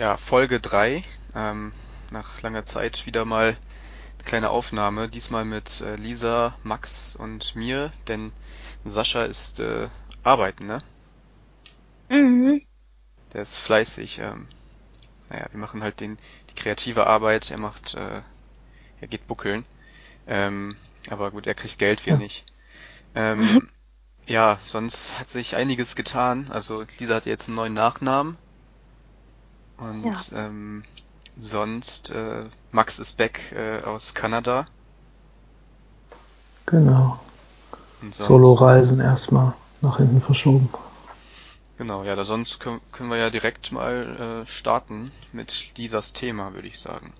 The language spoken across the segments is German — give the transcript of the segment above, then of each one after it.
ja, Folge 3. Ähm, nach langer Zeit wieder mal eine kleine Aufnahme. Diesmal mit äh, Lisa, Max und mir, denn Sascha ist äh, arbeiten, ne? Mhm. Der ist fleißig. Ähm, naja, wir machen halt den, die kreative Arbeit. Er macht, äh, er geht buckeln. Ähm, aber gut, er kriegt Geld, wir nicht. Ähm, ja, sonst hat sich einiges getan. Also Lisa hat jetzt einen neuen Nachnamen. Und ähm, sonst, äh, Max ist back äh, aus Kanada. Genau. Solo-Reisen erstmal nach hinten verschoben. Genau, ja, da sonst können, können wir ja direkt mal äh, starten mit Lisas Thema, würde ich sagen.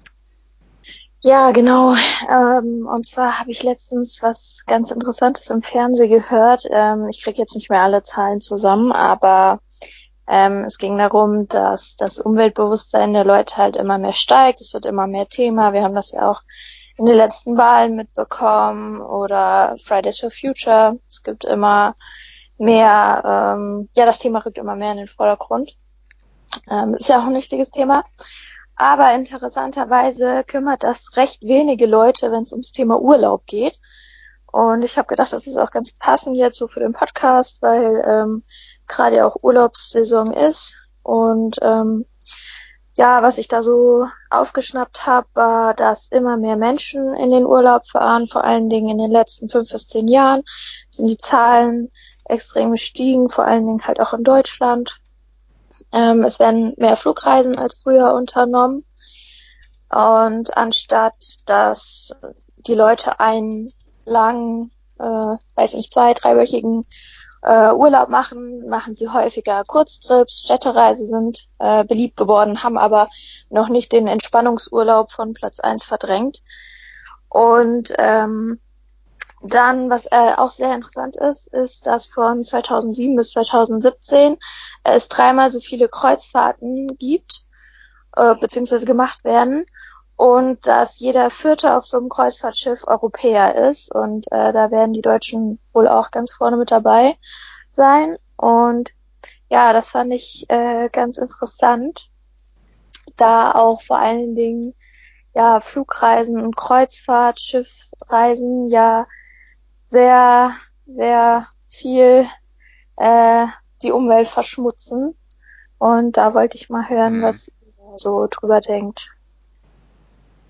Ja, genau. Ähm, und zwar habe ich letztens was ganz Interessantes im Fernsehen gehört. Ähm, ich kriege jetzt nicht mehr alle Zahlen zusammen, aber ähm, es ging darum, dass das Umweltbewusstsein der Leute halt immer mehr steigt. Es wird immer mehr Thema. Wir haben das ja auch in den letzten Wahlen mitbekommen oder Fridays for Future. Es gibt immer mehr, ähm, ja, das Thema rückt immer mehr in den Vordergrund. Ähm, ist ja auch ein wichtiges Thema. Aber interessanterweise kümmert das recht wenige Leute, wenn es ums Thema Urlaub geht. Und ich habe gedacht, das ist auch ganz passend jetzt so für den Podcast, weil ähm, gerade auch Urlaubssaison ist. Und ähm, ja, was ich da so aufgeschnappt habe, war, dass immer mehr Menschen in den Urlaub fahren. Vor allen Dingen in den letzten fünf bis zehn Jahren sind die Zahlen extrem gestiegen, vor allen Dingen halt auch in Deutschland. Ähm, es werden mehr Flugreisen als früher unternommen. Und anstatt dass die Leute einen langen, äh, weiß nicht, zwei, dreiwöchigen äh, Urlaub machen, machen sie häufiger Kurztrips, Städtereise sind äh, beliebt geworden, haben aber noch nicht den Entspannungsurlaub von Platz eins verdrängt. Und ähm, dann, was äh, auch sehr interessant ist, ist, dass von 2007 bis 2017 es dreimal so viele Kreuzfahrten gibt, äh, beziehungsweise gemacht werden und dass jeder Vierte auf so einem Kreuzfahrtschiff Europäer ist und äh, da werden die Deutschen wohl auch ganz vorne mit dabei sein und ja, das fand ich äh, ganz interessant, da auch vor allen Dingen ja Flugreisen und Kreuzfahrt, Schiffreisen ja sehr sehr viel äh, die Umwelt verschmutzen und da wollte ich mal hören, Mhm. was ihr so drüber denkt.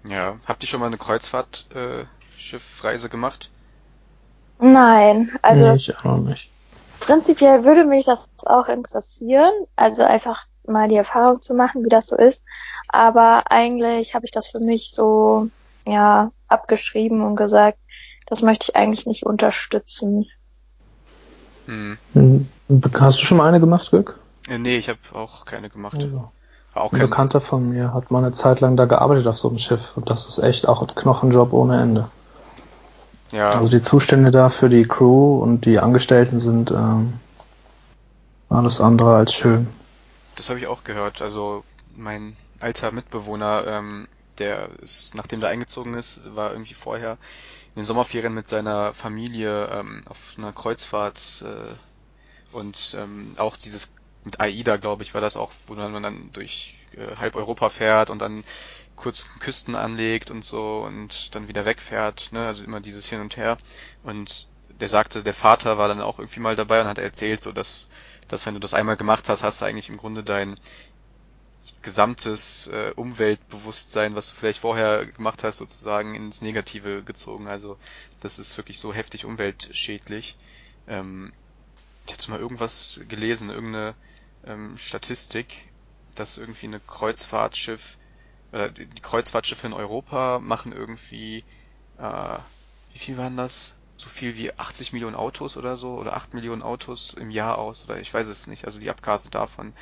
Ja, habt ihr schon mal eine Kreuzfahrtschiffreise äh, gemacht? Nein, also nee, ich auch noch nicht. prinzipiell würde mich das auch interessieren, also einfach mal die Erfahrung zu machen, wie das so ist. Aber eigentlich habe ich das für mich so ja abgeschrieben und gesagt, das möchte ich eigentlich nicht unterstützen. Hm. Hm, Hast du schon mal eine gemacht, Glück? Äh, nee, ich habe auch keine gemacht. Also, auch ein Bekannter von mir hat mal eine Zeit lang da gearbeitet auf so einem Schiff und das ist echt auch ein Knochenjob ohne Ende. ja, Also die Zustände da für die Crew und die Angestellten sind ähm, alles andere als schön. das habe ich auch gehört. Also mein alter Mitbewohner, ähm, der ist, nachdem der eingezogen ist, war irgendwie vorher in den Sommerferien mit seiner Familie ähm, auf einer Kreuzfahrt äh, und ähm, auch dieses mit AIDA, glaube ich, war das auch, wo man dann durch äh, halb Europa fährt und dann kurz Küsten anlegt und so und dann wieder wegfährt, ne? Also immer dieses Hin und Her. Und der sagte, der Vater war dann auch irgendwie mal dabei und hat erzählt, so dass, dass wenn du das einmal gemacht hast, hast du eigentlich im Grunde dein gesamtes äh, Umweltbewusstsein, was du vielleicht vorher gemacht hast, sozusagen ins Negative gezogen. Also das ist wirklich so heftig umweltschädlich. Ähm, ich hatte mal irgendwas gelesen, irgendeine ähm, Statistik, dass irgendwie eine Kreuzfahrtschiff oder die Kreuzfahrtschiffe in Europa machen irgendwie äh, wie viel waren das? So viel wie 80 Millionen Autos oder so oder 8 Millionen Autos im Jahr aus oder ich weiß es nicht. Also die Abgase davon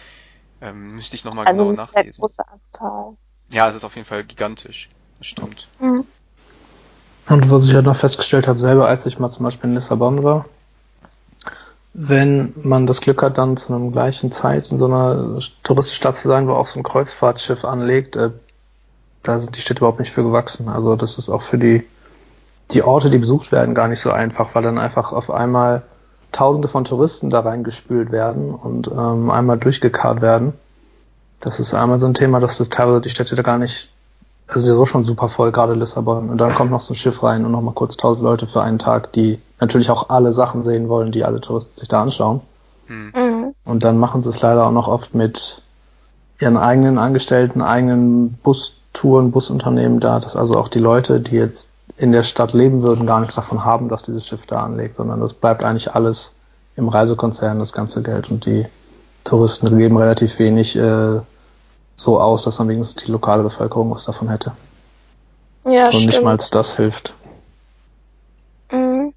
ähm, müsste ich nochmal Also genau eine nachlesen. große Anzahl. Ja, es ist auf jeden Fall gigantisch. Das stimmt. Mhm. Und was ich halt noch festgestellt habe, selber als ich mal zum Beispiel in Lissabon war, wenn man das Glück hat, dann zu einer gleichen Zeit in so einer Touristenstadt zu sein, wo auch so ein Kreuzfahrtschiff anlegt, äh, da sind die Städte überhaupt nicht für gewachsen. Also das ist auch für die, die Orte, die besucht werden, gar nicht so einfach, weil dann einfach auf einmal Tausende von Touristen da reingespült werden und ähm, einmal durchgekarrt werden. Das ist einmal so ein Thema, dass das teilweise die Städte da gar nicht, also die so schon super voll, gerade Lissabon. Und dann kommt noch so ein Schiff rein und nochmal kurz tausend Leute für einen Tag, die natürlich auch alle Sachen sehen wollen, die alle Touristen sich da anschauen. Hm. Mhm. Und dann machen sie es leider auch noch oft mit ihren eigenen Angestellten, eigenen Bustouren, Busunternehmen da, dass also auch die Leute, die jetzt in der Stadt leben würden, gar nichts davon haben, dass dieses Schiff da anlegt, sondern das bleibt eigentlich alles im Reisekonzern, das ganze Geld. Und die Touristen geben relativ wenig äh, so aus, dass dann wenigstens die lokale Bevölkerung was davon hätte. Ja, Und stimmt. nicht mal das hilft. Mhm.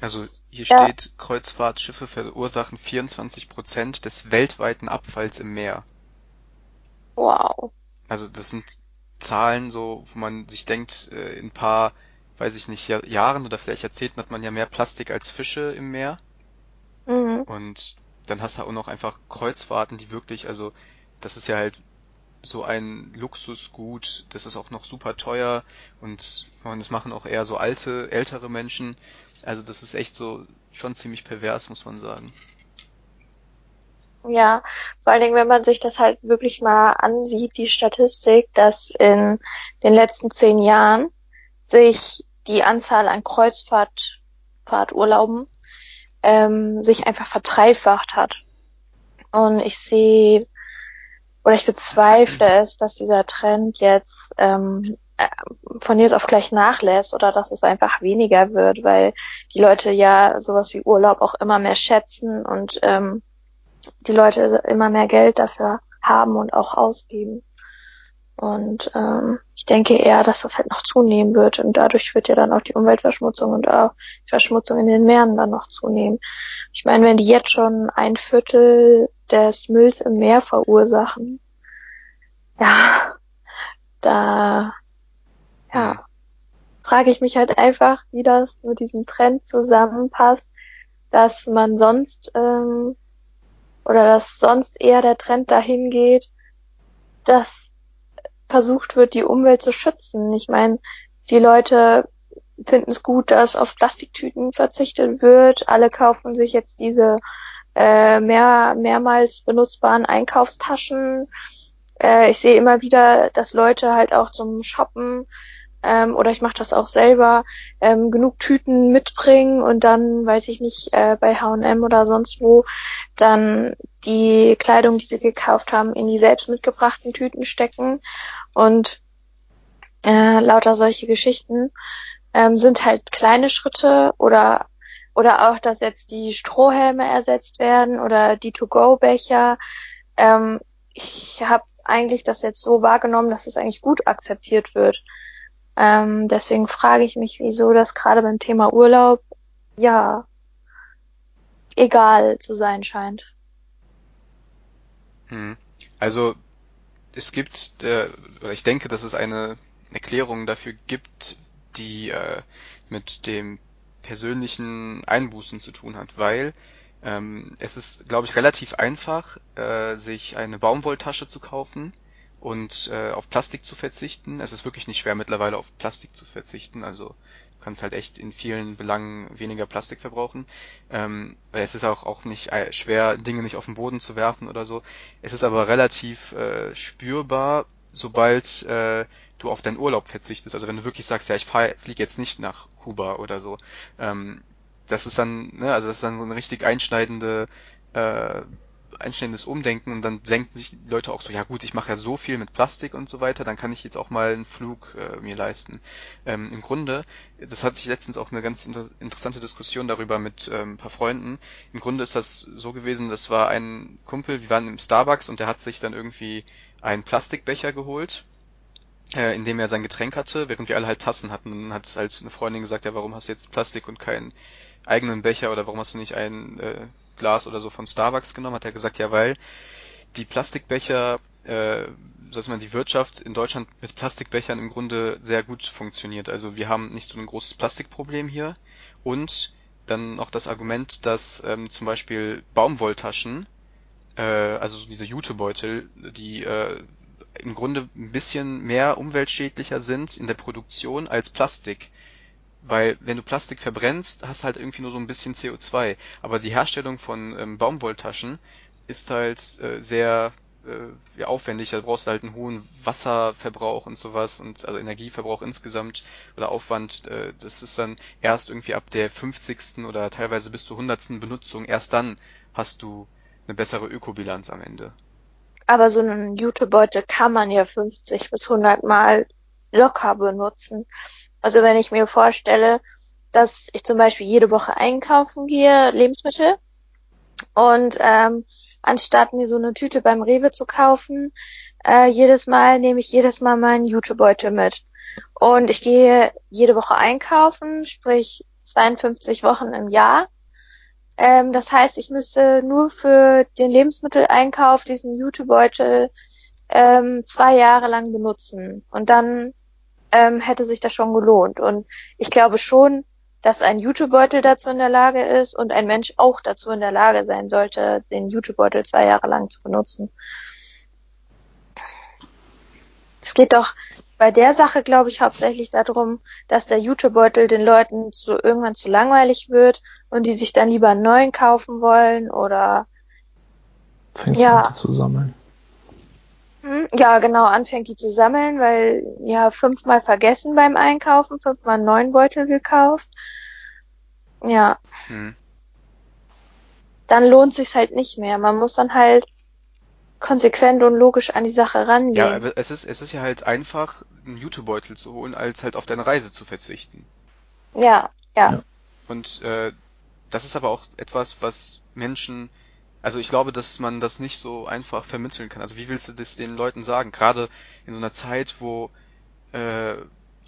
Also hier ja. steht, Kreuzfahrtschiffe verursachen 24 Prozent des weltweiten Abfalls im Meer. Wow. Also das sind Zahlen so, wo man sich denkt, äh, in ein paar, weiß ich nicht, Jahren oder vielleicht Jahrzehnten hat man ja mehr Plastik als Fische im Meer. Mhm. Und dann hast du auch noch einfach Kreuzfahrten, die wirklich, also das ist ja halt so ein Luxusgut, das ist auch noch super teuer und das machen auch eher so alte, ältere Menschen. Also das ist echt so schon ziemlich pervers, muss man sagen. Ja, vor allen Dingen, wenn man sich das halt wirklich mal ansieht, die Statistik, dass in den letzten zehn Jahren sich die Anzahl an Kreuzfahrturlauben ähm, sich einfach verdreifacht hat. Und ich sehe oder ich bezweifle es, dass dieser Trend jetzt ähm, äh, von jetzt auf gleich nachlässt oder dass es einfach weniger wird, weil die Leute ja sowas wie Urlaub auch immer mehr schätzen und ähm, die Leute immer mehr Geld dafür haben und auch ausgeben. Und ähm, ich denke eher, dass das halt noch zunehmen wird und dadurch wird ja dann auch die Umweltverschmutzung und auch die Verschmutzung in den Meeren dann noch zunehmen. Ich meine, wenn die jetzt schon ein Viertel des Mülls im Meer verursachen, ja, da ja, frage ich mich halt einfach, wie das mit diesem Trend zusammenpasst, dass man sonst ähm, oder dass sonst eher der Trend dahin geht, dass versucht wird, die Umwelt zu schützen. Ich meine, die Leute finden es gut, dass auf Plastiktüten verzichtet wird. Alle kaufen sich jetzt diese äh, mehr, mehrmals benutzbaren Einkaufstaschen. Äh, ich sehe immer wieder, dass Leute halt auch zum Shoppen ähm, oder ich mache das auch selber, ähm, genug Tüten mitbringen und dann, weiß ich nicht, äh, bei H&M oder sonst wo, dann die Kleidung, die sie gekauft haben, in die selbst mitgebrachten Tüten stecken und äh, lauter solche Geschichten ähm, sind halt kleine Schritte oder oder auch, dass jetzt die Strohhelme ersetzt werden oder die To-Go-Becher. Ähm, ich habe eigentlich das jetzt so wahrgenommen, dass es eigentlich gut akzeptiert wird. Ähm, deswegen frage ich mich, wieso das gerade beim Thema Urlaub ja egal zu sein scheint. Hm. Also es gibt, äh, ich denke, dass es eine Erklärung dafür gibt, die äh, mit dem persönlichen Einbußen zu tun hat, weil ähm, es ist, glaube ich, relativ einfach, äh, sich eine Baumwolltasche zu kaufen und äh, auf Plastik zu verzichten. Es ist wirklich nicht schwer mittlerweile auf Plastik zu verzichten, also du kannst halt echt in vielen Belangen weniger Plastik verbrauchen. Ähm, es ist auch, auch nicht äh, schwer, Dinge nicht auf den Boden zu werfen oder so. Es ist aber relativ äh, spürbar, sobald äh, du auf deinen Urlaub verzichtest. Also wenn du wirklich sagst, ja, ich fliege jetzt nicht nach Kuba oder so. Ähm, das ist dann, ne, also das ist dann so eine richtig einschneidende äh, einschneidendes Umdenken und dann denken sich Leute auch so, ja gut, ich mache ja so viel mit Plastik und so weiter, dann kann ich jetzt auch mal einen Flug äh, mir leisten. Ähm, Im Grunde, das hatte ich letztens auch eine ganz inter interessante Diskussion darüber mit ähm, ein paar Freunden. Im Grunde ist das so gewesen, das war ein Kumpel, wir waren im Starbucks und der hat sich dann irgendwie einen Plastikbecher geholt äh, in dem er sein Getränk hatte, während wir alle halt Tassen hatten. Dann hat halt eine Freundin gesagt, ja, warum hast du jetzt Plastik und keinen eigenen Becher oder warum hast du nicht ein äh, Glas oder so von Starbucks genommen? Hat er gesagt, ja, weil die Plastikbecher, äh, dass man die Wirtschaft in Deutschland mit Plastikbechern im Grunde sehr gut funktioniert. Also wir haben nicht so ein großes Plastikproblem hier und dann noch das Argument, dass ähm, zum Beispiel Baumwolltaschen, äh, also diese Jutebeutel, die äh, im Grunde ein bisschen mehr umweltschädlicher sind in der Produktion als Plastik. Weil wenn du Plastik verbrennst, hast halt irgendwie nur so ein bisschen CO2. Aber die Herstellung von ähm, Baumwolltaschen ist halt äh, sehr äh, ja, aufwendig, da brauchst du halt einen hohen Wasserverbrauch und sowas und also Energieverbrauch insgesamt oder Aufwand, äh, das ist dann erst irgendwie ab der 50. oder teilweise bis zur 100. Benutzung, erst dann hast du eine bessere Ökobilanz am Ende. Aber so einen Jutebeutel kann man ja 50 bis 100 Mal locker benutzen. Also wenn ich mir vorstelle, dass ich zum Beispiel jede Woche einkaufen gehe, Lebensmittel, und ähm, anstatt mir so eine Tüte beim Rewe zu kaufen, äh, jedes Mal nehme ich jedes Mal meinen Jutebeutel mit. Und ich gehe jede Woche einkaufen, sprich 52 Wochen im Jahr. Ähm, das heißt, ich müsste nur für den Lebensmitteleinkauf diesen Jutebeutel ähm, zwei Jahre lang benutzen. Und dann ähm, hätte sich das schon gelohnt. Und ich glaube schon, dass ein Jutebeutel dazu in der Lage ist und ein Mensch auch dazu in der Lage sein sollte, den Jutebeutel zwei Jahre lang zu benutzen. Es geht doch bei der Sache, glaube ich, hauptsächlich darum, dass der Jutebeutel den Leuten so irgendwann zu langweilig wird und die sich dann lieber einen neuen kaufen wollen oder Fängt ja. zu sammeln. Hm, ja, genau, anfängt die zu sammeln, weil ja fünfmal vergessen beim Einkaufen, fünfmal einen neuen Beutel gekauft. Ja. Hm. Dann lohnt sich's halt nicht mehr. Man muss dann halt konsequent und logisch an die Sache rangehen. Ja, aber es ist, es ist ja halt einfach, einen YouTube-Beutel zu holen, als halt auf deine Reise zu verzichten. Ja, ja. ja. Und äh, das ist aber auch etwas, was Menschen also ich glaube, dass man das nicht so einfach vermitteln kann. Also wie willst du das den Leuten sagen? Gerade in so einer Zeit, wo äh,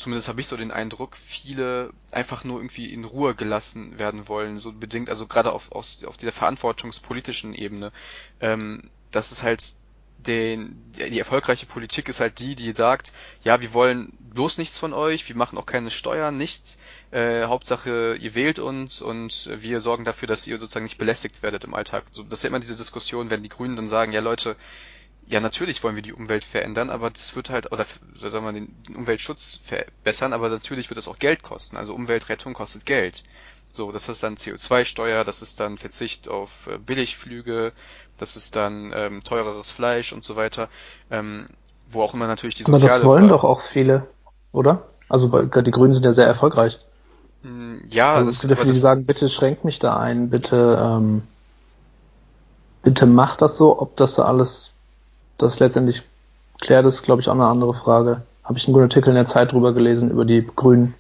zumindest habe ich so den Eindruck, viele einfach nur irgendwie in Ruhe gelassen werden wollen, so bedingt, also gerade auf, auf, auf dieser verantwortungspolitischen Ebene, ähm, dass es halt den, die erfolgreiche Politik ist halt die, die sagt, ja, wir wollen bloß nichts von euch, wir machen auch keine Steuern, nichts, äh, Hauptsache ihr wählt uns und wir sorgen dafür, dass ihr sozusagen nicht belästigt werdet im Alltag. So, das ist ja immer diese Diskussion, wenn die Grünen dann sagen, ja Leute, ja natürlich wollen wir die Umwelt verändern, aber das wird halt, oder sagen wir den Umweltschutz verbessern, aber natürlich wird das auch Geld kosten. Also Umweltrettung kostet Geld. So, das ist dann CO2-Steuer, das ist dann Verzicht auf äh, Billigflüge, das ist dann ähm, teureres Fleisch und so weiter, ähm, wo auch immer natürlich die soziale... Aber das wollen Ver doch auch viele, oder? Also die Grünen sind ja sehr erfolgreich. Hm, ja, also, es gibt viele, die sagen, bitte schränkt mich da ein, bitte, ähm, bitte macht das so, ob das da alles, das letztendlich klärt, ist, glaube ich, auch eine andere Frage. Habe ich einen guten Artikel in der Zeit drüber gelesen, über die Grünen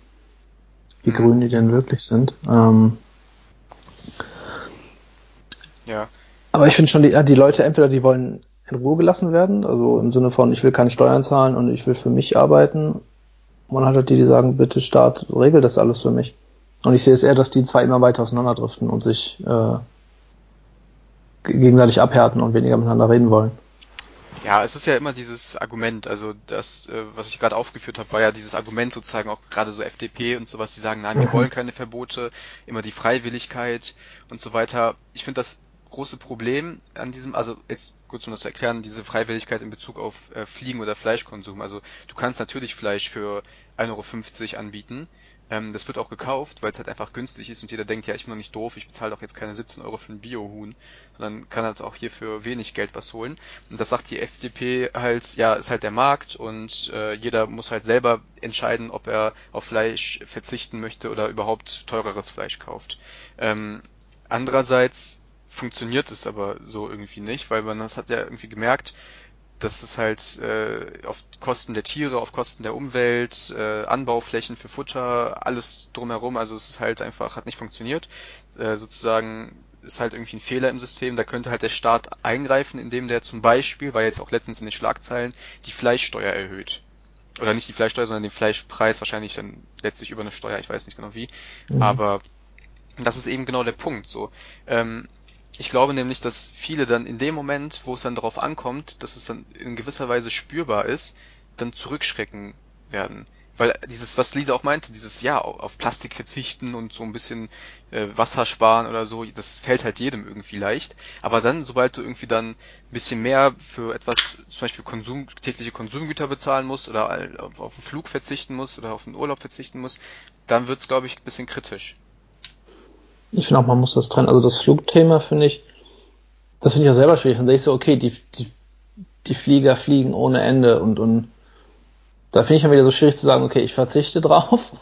wie mhm. grün die denn wirklich sind. Ähm, ja. Aber ich finde schon, die, die Leute entweder die wollen in Ruhe gelassen werden, also im Sinne von, ich will keine Steuern zahlen und ich will für mich arbeiten. Man hat halt die, die sagen, bitte Staat, regel das alles für mich. Und ich sehe es eher, dass die zwei immer weiter auseinanderdriften und sich äh, gegenseitig abhärten und weniger miteinander reden wollen. Ja, es ist ja immer dieses Argument, also das, äh, was ich gerade aufgeführt habe, war ja dieses Argument sozusagen auch gerade so FDP und sowas, die sagen, nein, wir wollen keine Verbote, immer die Freiwilligkeit und so weiter. Ich finde das große Problem an diesem, also jetzt kurz um das zu erklären, diese Freiwilligkeit in Bezug auf äh, Fliegen- oder Fleischkonsum. Also du kannst natürlich Fleisch für 1,50 Euro anbieten, ähm, das wird auch gekauft, weil es halt einfach günstig ist und jeder denkt, ja, ich bin doch nicht doof, ich bezahle doch jetzt keine 17 Euro für ein Biohuhn, sondern kann halt auch hier für wenig Geld was holen. Und das sagt die FDP halt, ja, ist halt der Markt und äh, jeder muss halt selber entscheiden, ob er auf Fleisch verzichten möchte oder überhaupt teureres Fleisch kauft. Ähm, andererseits funktioniert es aber so irgendwie nicht, weil man das hat ja irgendwie gemerkt, dass es halt äh, auf Kosten der Tiere, auf Kosten der Umwelt, äh, Anbauflächen für Futter, alles drumherum, also es ist halt einfach, hat nicht funktioniert. Äh, sozusagen ist halt irgendwie ein Fehler im System, da könnte halt der Staat eingreifen, indem der zum Beispiel, war jetzt auch letztens in den Schlagzeilen, die Fleischsteuer erhöht. Oder nicht die Fleischsteuer, sondern den Fleischpreis, wahrscheinlich dann letztlich über eine Steuer, ich weiß nicht genau wie. Mhm. Aber das ist eben genau der Punkt. So, ähm, ich glaube nämlich, dass viele dann in dem Moment, wo es dann darauf ankommt, dass es dann in gewisser Weise spürbar ist, dann zurückschrecken werden. Weil dieses, was Lisa auch meinte, dieses ja, auf Plastik verzichten und so ein bisschen äh, Wasser sparen oder so, das fällt halt jedem irgendwie leicht. Aber dann, sobald du irgendwie dann ein bisschen mehr für etwas, zum Beispiel Konsum, tägliche Konsumgüter bezahlen musst oder auf, auf einen Flug verzichten musst oder auf einen Urlaub verzichten musst, dann wird's, glaube ich, ein bisschen kritisch. Ich finde auch, man muss das trennen. Also das Flugthema finde ich, das finde ich auch selber schwierig. Dann sehe ich so, okay, die, die die Flieger fliegen ohne Ende und, und da finde ich dann wieder so schwierig zu sagen, okay, ich verzichte drauf,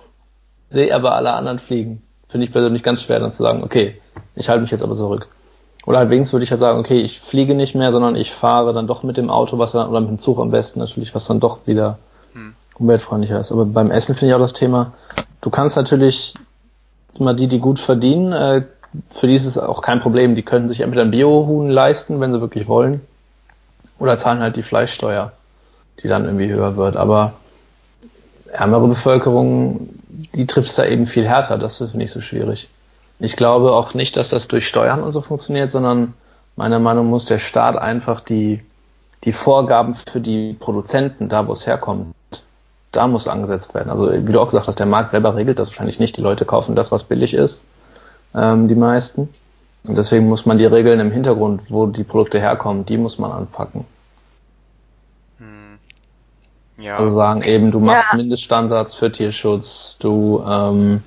sehe aber alle anderen fliegen. Finde ich persönlich ganz schwer dann zu sagen, okay, ich halte mich jetzt aber zurück. Oder halt wenigstens würde ich halt sagen, okay, ich fliege nicht mehr, sondern ich fahre dann doch mit dem Auto, was dann, oder mit dem Zug am besten natürlich, was dann doch wieder hm. umweltfreundlicher ist. Aber beim Essen finde ich auch das Thema, du kannst natürlich immer die, die gut verdienen, äh, für die ist es auch kein Problem. Die können sich entweder ein Biohuhn leisten, wenn sie wirklich wollen, oder zahlen halt die Fleischsteuer, die dann irgendwie höher wird. Aber ärmere Bevölkerung, die trifft es da eben viel härter. Das ist nicht so schwierig. Ich glaube auch nicht, dass das durch Steuern und so funktioniert, sondern meiner Meinung nach muss der Staat einfach die, die Vorgaben für die Produzenten, da wo es herkommt, da muss angesetzt werden. Also wie du auch gesagt hast, der Markt selber regelt das wahrscheinlich nicht. Die Leute kaufen das, was billig ist, ähm, die meisten. Und deswegen muss man die Regeln im Hintergrund, wo die Produkte herkommen, die muss man anpacken. Hm. Ja. Also sagen eben, du machst ja. Mindeststandards für Tierschutz, du ähm,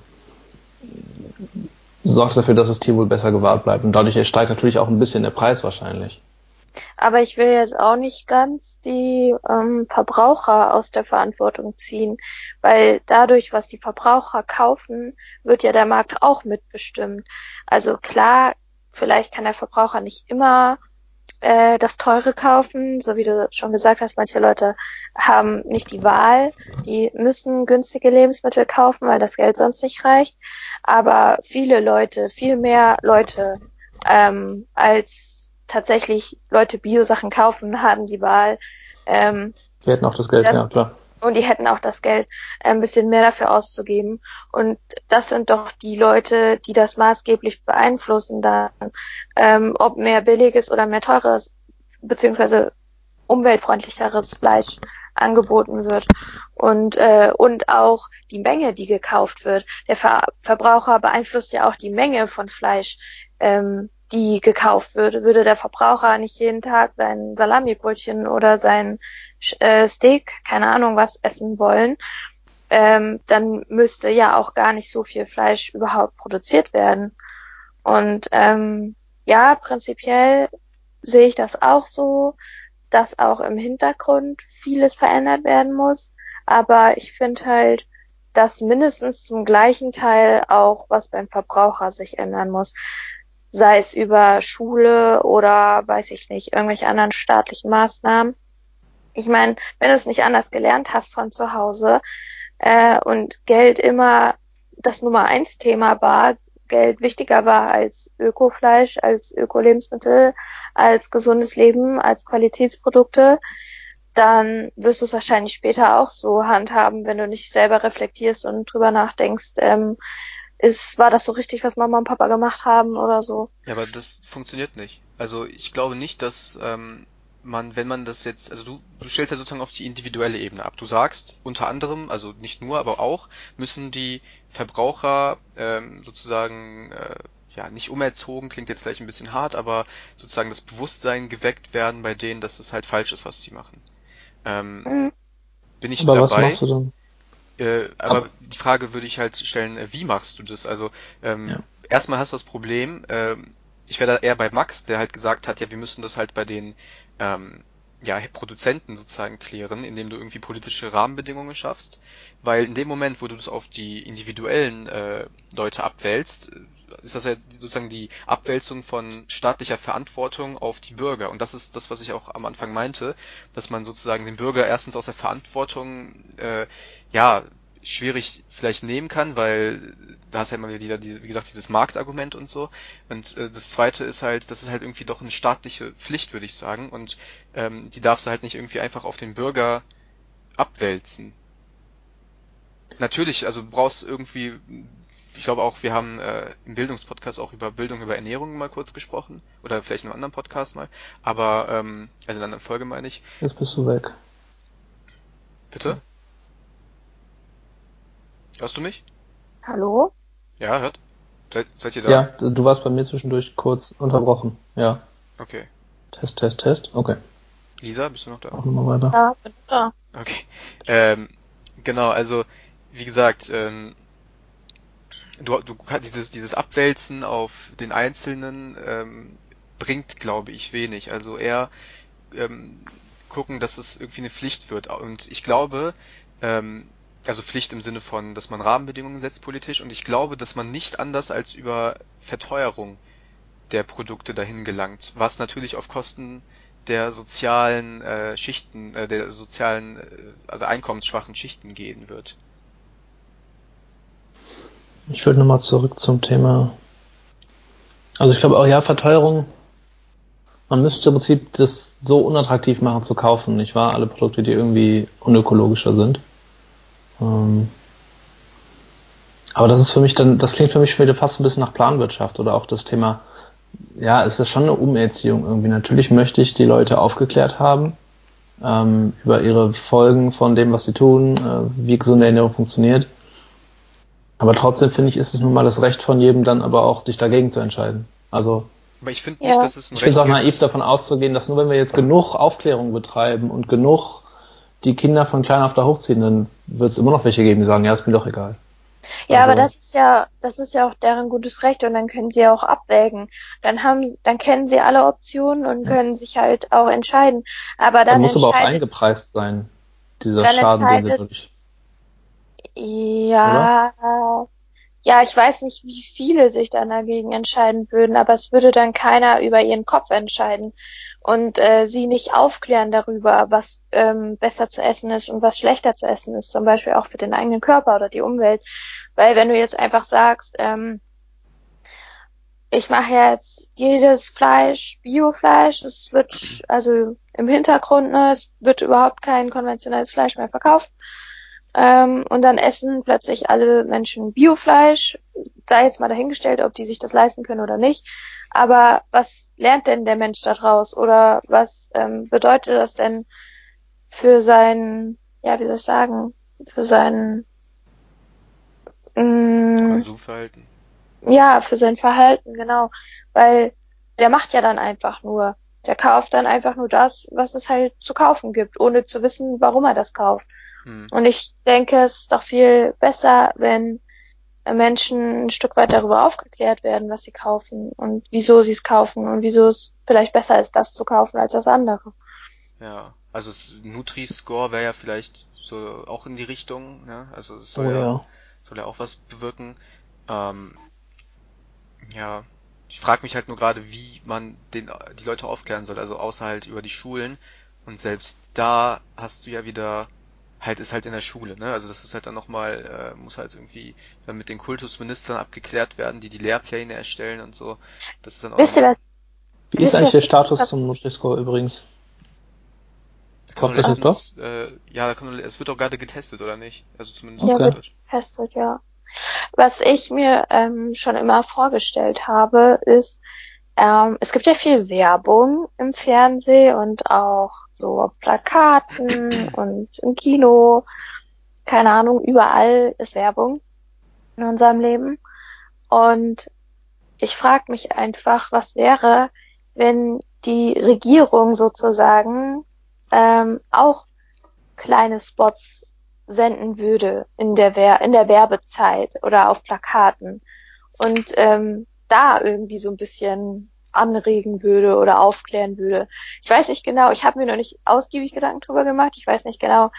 sorgst dafür, dass das Tierwohl besser gewahrt bleibt. Und dadurch steigt natürlich auch ein bisschen der Preis wahrscheinlich. Aber ich will jetzt auch nicht ganz die ähm, Verbraucher aus der Verantwortung ziehen, weil dadurch, was die Verbraucher kaufen, wird ja der Markt auch mitbestimmt. Also klar, vielleicht kann der Verbraucher nicht immer äh, das teure kaufen, so wie du schon gesagt hast, manche Leute haben nicht die Wahl, die müssen günstige Lebensmittel kaufen, weil das Geld sonst nicht reicht. Aber viele Leute, viel mehr Leute ähm, als tatsächlich Leute Bio-Sachen kaufen, haben die Wahl. Ähm, die hätten auch das Geld, das, ja klar. Und die hätten auch das Geld, äh, ein bisschen mehr dafür auszugeben. Und das sind doch die Leute, die das maßgeblich beeinflussen, dann, ähm, ob mehr billiges oder mehr teures, beziehungsweise umweltfreundlicheres Fleisch angeboten wird und äh, und auch die Menge, die gekauft wird. Der Ver Verbraucher beeinflusst ja auch die Menge von Fleisch, ähm, die gekauft würde. Würde der Verbraucher nicht jeden Tag sein Salamibrötchen oder sein äh, Steak, keine Ahnung was, essen wollen, ähm, dann müsste ja auch gar nicht so viel Fleisch überhaupt produziert werden. Und ähm, ja, prinzipiell sehe ich das auch so, dass auch im Hintergrund vieles verändert werden muss. Aber ich finde halt, dass mindestens zum gleichen Teil auch was beim Verbraucher sich ändern muss sei es über Schule oder weiß ich nicht, irgendwelche anderen staatlichen Maßnahmen. Ich meine, wenn du es nicht anders gelernt hast von zu Hause äh, und Geld immer das Nummer eins Thema war, Geld wichtiger war als Ökofleisch, als Ökolebensmittel, als gesundes Leben, als Qualitätsprodukte, dann wirst du es wahrscheinlich später auch so handhaben, wenn du nicht selber reflektierst und drüber nachdenkst, ähm, ist, war das so richtig, was Mama und Papa gemacht haben oder so. Ja, aber das funktioniert nicht. Also ich glaube nicht, dass ähm, man, wenn man das jetzt, also du, du stellst ja sozusagen auf die individuelle Ebene ab. Du sagst unter anderem, also nicht nur, aber auch, müssen die Verbraucher ähm, sozusagen äh, ja, nicht umerzogen, klingt jetzt gleich ein bisschen hart, aber sozusagen das Bewusstsein geweckt werden bei denen, dass es halt falsch ist, was sie machen. Ähm, mhm. Bin ich aber dabei? Was machst du dann? Äh, aber, aber, die Frage würde ich halt stellen, äh, wie machst du das? Also ähm, ja. erstmal hast du das Problem, äh, ich wäre da eher bei Max, der halt gesagt hat, ja, wir müssen das halt bei den ähm, ja, Produzenten sozusagen klären, indem du irgendwie politische Rahmenbedingungen schaffst, weil in dem Moment, wo du das auf die individuellen äh, Leute abwälzt, ist das ja sozusagen die Abwälzung von staatlicher Verantwortung auf die Bürger. Und das ist das, was ich auch am Anfang meinte, dass man sozusagen den Bürger erstens aus der Verantwortung, äh, ja, schwierig vielleicht nehmen kann, weil da hast ja immer wieder, wie gesagt, dieses Marktargument und so. Und äh, das zweite ist halt, das ist halt irgendwie doch eine staatliche Pflicht, würde ich sagen. Und ähm, die darfst du halt nicht irgendwie einfach auf den Bürger abwälzen. Natürlich, also du brauchst irgendwie ich glaube auch, wir haben äh, im Bildungspodcast auch über Bildung über Ernährung mal kurz gesprochen. Oder vielleicht in einem anderen Podcast mal. Aber, ähm, also in einer anderen Folge meine ich. Jetzt bist du weg. Bitte? Hörst du mich? Hallo? Ja, hört. Seid, seid ihr da? Ja, du warst bei mir zwischendurch kurz unterbrochen. Ja. Okay. Test, Test, Test. Okay. Lisa, bist du noch da? Auch nochmal weiter. Ja, bin da. Okay. Ähm, genau, also wie gesagt, ähm, du, du dieses, dieses Abwälzen auf den Einzelnen ähm, bringt, glaube ich, wenig. Also eher ähm, gucken, dass es irgendwie eine Pflicht wird. Und ich glaube, ähm, also Pflicht im Sinne von, dass man Rahmenbedingungen setzt politisch und ich glaube, dass man nicht anders als über Verteuerung der Produkte dahin gelangt, was natürlich auf Kosten der sozialen äh, Schichten, äh, der sozialen, äh, also einkommensschwachen Schichten gehen wird. Ich würde nochmal zurück zum Thema. Also ich glaube auch ja, Verteuerung. Man müsste im Prinzip das so unattraktiv machen zu kaufen, nicht wahr? Alle Produkte, die irgendwie unökologischer sind. Ähm aber das ist für mich dann, das klingt für mich wieder fast ein bisschen nach Planwirtschaft oder auch das Thema ja, es ist schon eine Umerziehung irgendwie. Natürlich möchte ich die Leute aufgeklärt haben ähm, über ihre Folgen von dem, was sie tun, äh, wie gesunde Ernährung funktioniert. Aber trotzdem finde ich, ist es nun mal das Recht von jedem dann aber auch, sich dagegen zu entscheiden. Also aber ich finde nicht, ja. dass es ein ich Recht ist auch naiv davon auszugehen, dass nur wenn wir jetzt genug Aufklärung betreiben und genug die Kinder von klein auf da hochziehen, dann wird es immer noch welche geben, die sagen, ja, ist mir doch egal. Ja, also, aber das ist ja, das ist ja auch deren gutes Recht und dann können sie auch abwägen. Dann haben, dann kennen sie alle Optionen und können sich halt auch entscheiden. Aber dann, dann muss aber auch eingepreist sein, dieser Schaden, den sie durch. Ja, Oder? ja, ich weiß nicht, wie viele sich dann dagegen entscheiden würden, aber es würde dann keiner über ihren Kopf entscheiden und äh, sie nicht aufklären darüber, was ähm, besser zu essen ist und was schlechter zu essen ist, zum Beispiel auch für den eigenen Körper oder die Umwelt. Weil wenn du jetzt einfach sagst, ähm, ich mache jetzt jedes Fleisch Biofleisch, es wird also im Hintergrund, ne, es wird überhaupt kein konventionelles Fleisch mehr verkauft. Ähm, und dann essen plötzlich alle Menschen Biofleisch, sei jetzt mal dahingestellt, ob die sich das leisten können oder nicht. Aber was lernt denn der Mensch daraus? Oder was ähm, bedeutet das denn für sein, ja, wie soll ich sagen, für sein Mm. Konsumverhalten. Ja, für sein Verhalten, genau. Weil der macht ja dann einfach nur. Der kauft dann einfach nur das, was es halt zu kaufen gibt, ohne zu wissen, warum er das kauft. Hm. Und ich denke, es ist doch viel besser, wenn Menschen ein Stück weit darüber aufgeklärt werden, was sie kaufen und wieso sie es kaufen und wieso es vielleicht besser ist, das zu kaufen als das andere. Ja, also Nutri-Score wäre ja vielleicht so auch in die Richtung, ne? Also es soll oh, ja, ja soll ja auch was bewirken. Ähm, ja, ich frage mich halt nur gerade, wie man den, die Leute aufklären soll, also außer halt über die Schulen. Und selbst da hast du ja wieder, halt ist halt in der Schule, ne? Also das ist halt dann nochmal, äh, muss halt irgendwie dann mit den Kultusministern abgeklärt werden, die die Lehrpläne erstellen und so. Das ist dann auch Wisst ihr was? Wie ist eigentlich der Status zum Nutri-Score übrigens? Kommt das doch? Äh, ja, da kommt, es wird auch gerade getestet, oder nicht? Also zumindest ja, wird getestet, ja. Was ich mir ähm, schon immer vorgestellt habe, ist, ähm, es gibt ja viel Werbung im Fernsehen und auch so auf Plakaten und im Kino. Keine Ahnung, überall ist Werbung in unserem Leben. Und ich frage mich einfach, was wäre, wenn die Regierung sozusagen ähm, auch kleine Spots senden würde in der, Wer in der Werbezeit oder auf Plakaten und ähm, da irgendwie so ein bisschen anregen würde oder aufklären würde. Ich weiß nicht genau, ich habe mir noch nicht ausgiebig Gedanken drüber gemacht. Ich weiß nicht genau,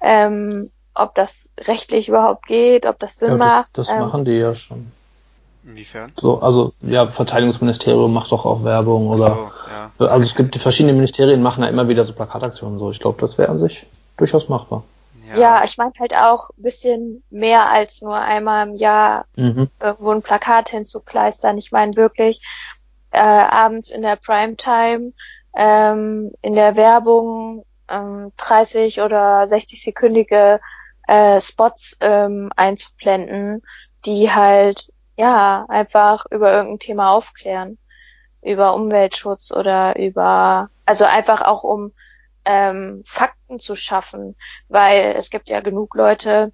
ähm, ob das rechtlich überhaupt geht, ob das Sinn ja, das, macht. Das ähm, machen die ja schon. Inwiefern? So, also ja, Verteidigungsministerium macht doch auch Werbung oder so, ja. also es gibt die verschiedenen Ministerien machen ja immer wieder so Plakataktionen so. Ich glaube, das wäre an sich durchaus machbar. Ja, ja ich meine halt auch bisschen mehr als nur einmal im Jahr mhm. irgendwo ein Plakat hinzukleistern. Ich meine wirklich äh, abends in der Primetime, ähm, in der Werbung ähm, 30 oder 60 sekündige äh, Spots ähm, einzublenden, die halt ja, einfach über irgendein Thema aufklären. Über Umweltschutz oder über, also einfach auch um ähm, Fakten zu schaffen, weil es gibt ja genug Leute,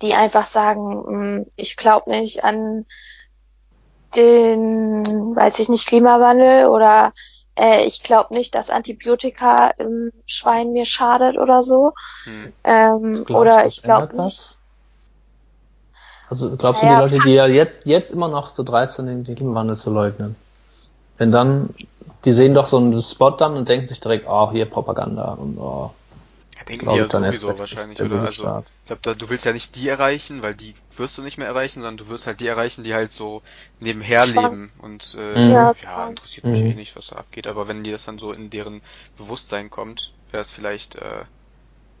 die einfach sagen, hm, ich glaube nicht an den, weiß ich nicht, Klimawandel oder äh, ich glaube nicht, dass Antibiotika im Schwein mir schadet oder so. Hm. Ähm, oder ich glaube nicht. Also glaubst naja, du, die Leute, die ja jetzt, jetzt immer noch so dreist sind, den Klimawandel zu leugnen? Wenn dann, die sehen doch so einen Spot dann und denken sich direkt, oh, hier Propaganda und oh. Ja, denken die ja sowieso wahrscheinlich, oder? Also, ich glaube, du willst ja nicht die erreichen, weil die wirst du nicht mehr erreichen, sondern du wirst halt die erreichen, die halt so nebenher leben und äh, mhm. ja, ja, interessiert mich mhm. eh nicht, was da abgeht. Aber wenn dir das dann so in deren Bewusstsein kommt, wäre es vielleicht äh,